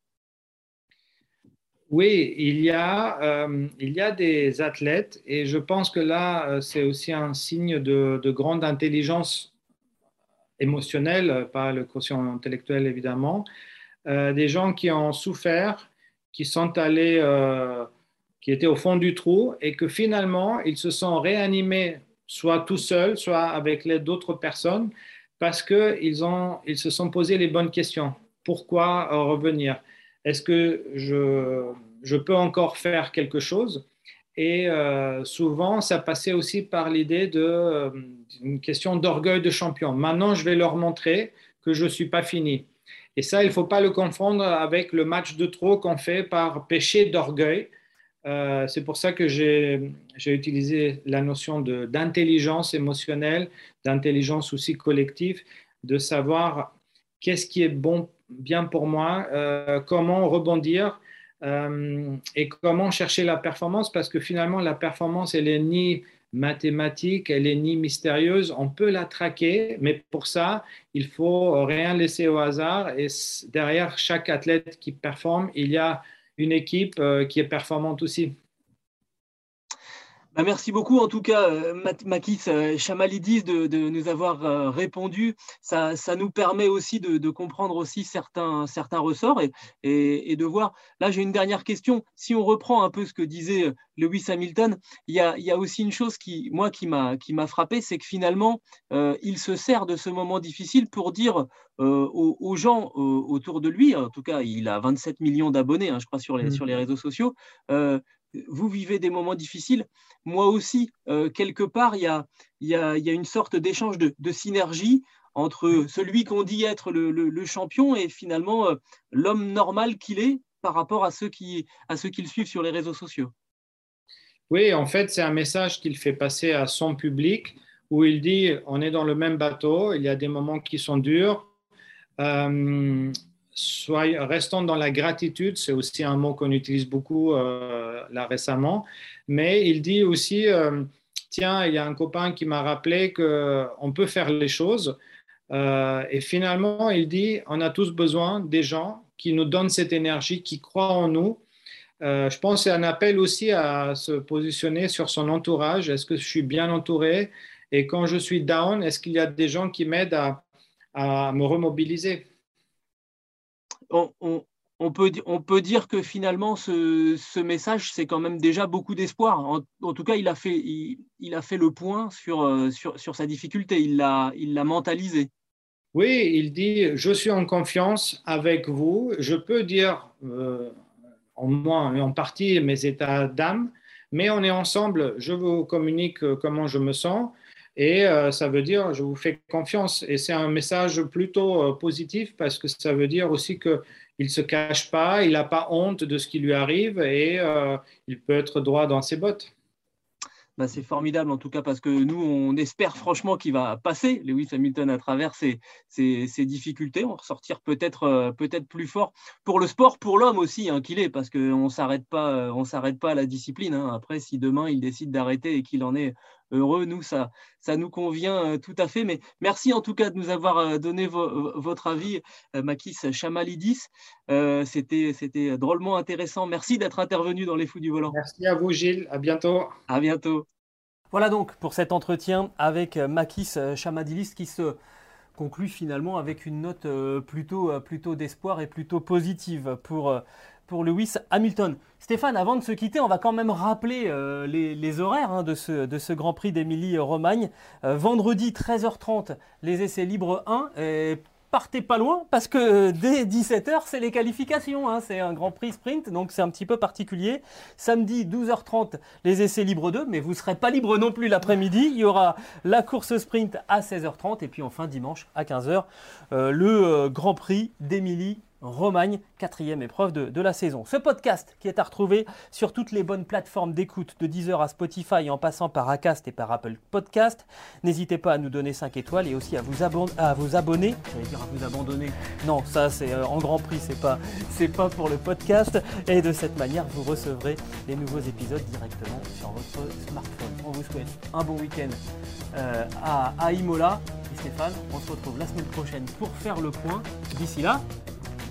Oui, il y, a, euh, il y a des athlètes et je pense que là, euh, c'est aussi un signe de, grande intelligence émotionnel, pas le quotient intellectuel évidemment, des gens qui ont souffert, qui sont allés, qui étaient au fond du trou et que finalement ils se sont réanimés soit tout seuls, soit avec l'aide d'autres personnes, parce qu'ils ils se sont posé les bonnes questions. Pourquoi revenir? Est-ce que je, peux encore faire quelque chose? Et euh, souvent, ça passait aussi par l'idée d'une euh, question d'orgueil de champion. Maintenant, je vais leur montrer que je ne suis pas fini. Et ça, il ne faut pas le confondre avec le match de trop qu'on fait par péché d'orgueil. Euh, c'est pour ça que j'ai utilisé la notion d'intelligence émotionnelle, d'intelligence aussi collective, de savoir qu'est-ce qui est bon, bien pour moi, comment rebondir euh, et comment chercher la performance parce que finalement la performance elle est ni mathématique, elle est ni mystérieuse, on peut la traquer, mais pour ça, il faut rien laisser au hasard et derrière chaque athlète qui performe, il y a une équipe euh, qui est performante aussi. Bah, merci beaucoup en tout cas, euh, Makis euh, Chamalidis, de, nous avoir euh, répondu. Ça, nous permet aussi de, comprendre aussi certains, certains ressorts et, de voir. Là, j'ai une dernière question. Si on reprend un peu ce que disait Lewis Hamilton, il y a, aussi une chose qui, moi, qui m'a frappé, c'est que finalement, il se sert de ce moment difficile pour dire aux, gens autour de lui, en tout cas, il a 27 millions d'abonnés, hein, je crois, sur les, mmh. sur les réseaux sociaux vous vivez des moments difficiles. Moi aussi, euh, quelque part, il y a, une sorte d'échange de, synergie entre celui qu'on dit être le, champion et finalement euh, l'homme normal qu'il est par rapport à ceux, qui, à le suivent sur les réseaux sociaux. Oui, en fait, c'est un message qu'il fait passer à son public où il dit on est dans le même bateau, il y a des moments qui sont durs. Euh, Soyons, restons dans la gratitude, c'est aussi un mot qu'on utilise beaucoup euh, là récemment, mais il dit aussi, euh, tiens, il y a un copain qui m'a rappelé qu'on peut faire les choses, euh, et finalement, il dit, on a tous besoin des gens qui nous donnent cette énergie, qui croient en nous. je pense que c'est un appel aussi à se positionner sur son entourage, est-ce que je suis bien entouré, et quand je suis down, est-ce qu'il y a des gens qui m'aident à me remobiliser? On, peut, dire que finalement, ce, message, c'est quand même déjà beaucoup d'espoir. En, tout cas, il a fait, le point euh, sur, sa difficulté, il l'a, mentalisé. Oui, il dit, je suis en confiance avec vous, je peux dire euh, en moi en partie mes états d'âme, mais on est ensemble, je vous communique euh, comment je me sens, et ça veut dire, je vous fais confiance. Et c'est un message plutôt positif parce que ça veut dire aussi que il ne se cache pas, il n'a pas honte de ce qui lui arrive et euh, il peut être droit dans ses bottes. Bah, c'est formidable en tout cas parce que nous, on espère franchement qu'il va passer Lewis Hamilton à travers ces, difficultés, on ressortir peut-être euh, peut-être plus fort pour le sport, pour l'homme aussi hein, qu'il est, parce qu'on ne s'arrête pas, euh, pas à la discipline. Hein. Après, si demain il décide d'arrêter et qu'il en est heureux, nous, ça, ça nous convient euh, tout à fait. Mais merci en tout cas de nous avoir donné votre avis, Makis Chamalidis. c'était, c'était drôlement intéressant. Merci d'être intervenu dans les Fous du Volant. Merci à vous, Gilles. À bientôt. À bientôt. Voilà donc pour cet entretien avec euh, Makis euh, Chamadilis qui se conclut finalement avec une note euh, plutôt, plutôt d'espoir et plutôt positive pour, pour Lewis Hamilton. Stéphane, avant de se quitter, on va quand même rappeler les, horaires hein, de, ce, de ce Grand Prix d'Émilie-Romagne. vendredi 13h30, les essais libres 1. Et partez pas loin parce que euh, dès 17h, c'est les qualifications. Hein. c'est un grand prix sprint, donc c'est un petit peu particulier. Samedi, 12h30, les essais libres 2, mais vous ne serez pas libre non plus l'après-midi. Il y aura la course sprint à 16h30 et puis enfin dimanche à 15h, euh, le euh, grand prix d'Emilie Romagne, quatrième épreuve de, la saison. Ce podcast qui est à retrouver sur toutes les bonnes plateformes d'écoute de Deezer à Spotify en passant par Acast et par Apple Podcast. N'hésitez pas à nous donner 5 étoiles et aussi à vous, à vous abonner. J'allais dire à vous abandonner. Non, ça c'est euh, en grand prix, c'est pas, pas pour le podcast. Et de cette manière, vous recevrez les nouveaux épisodes directement sur votre smartphone. On vous souhaite un bon week-end euh, à, à Imola. Et Stéphane, on se retrouve la semaine prochaine pour faire le point. D'ici là,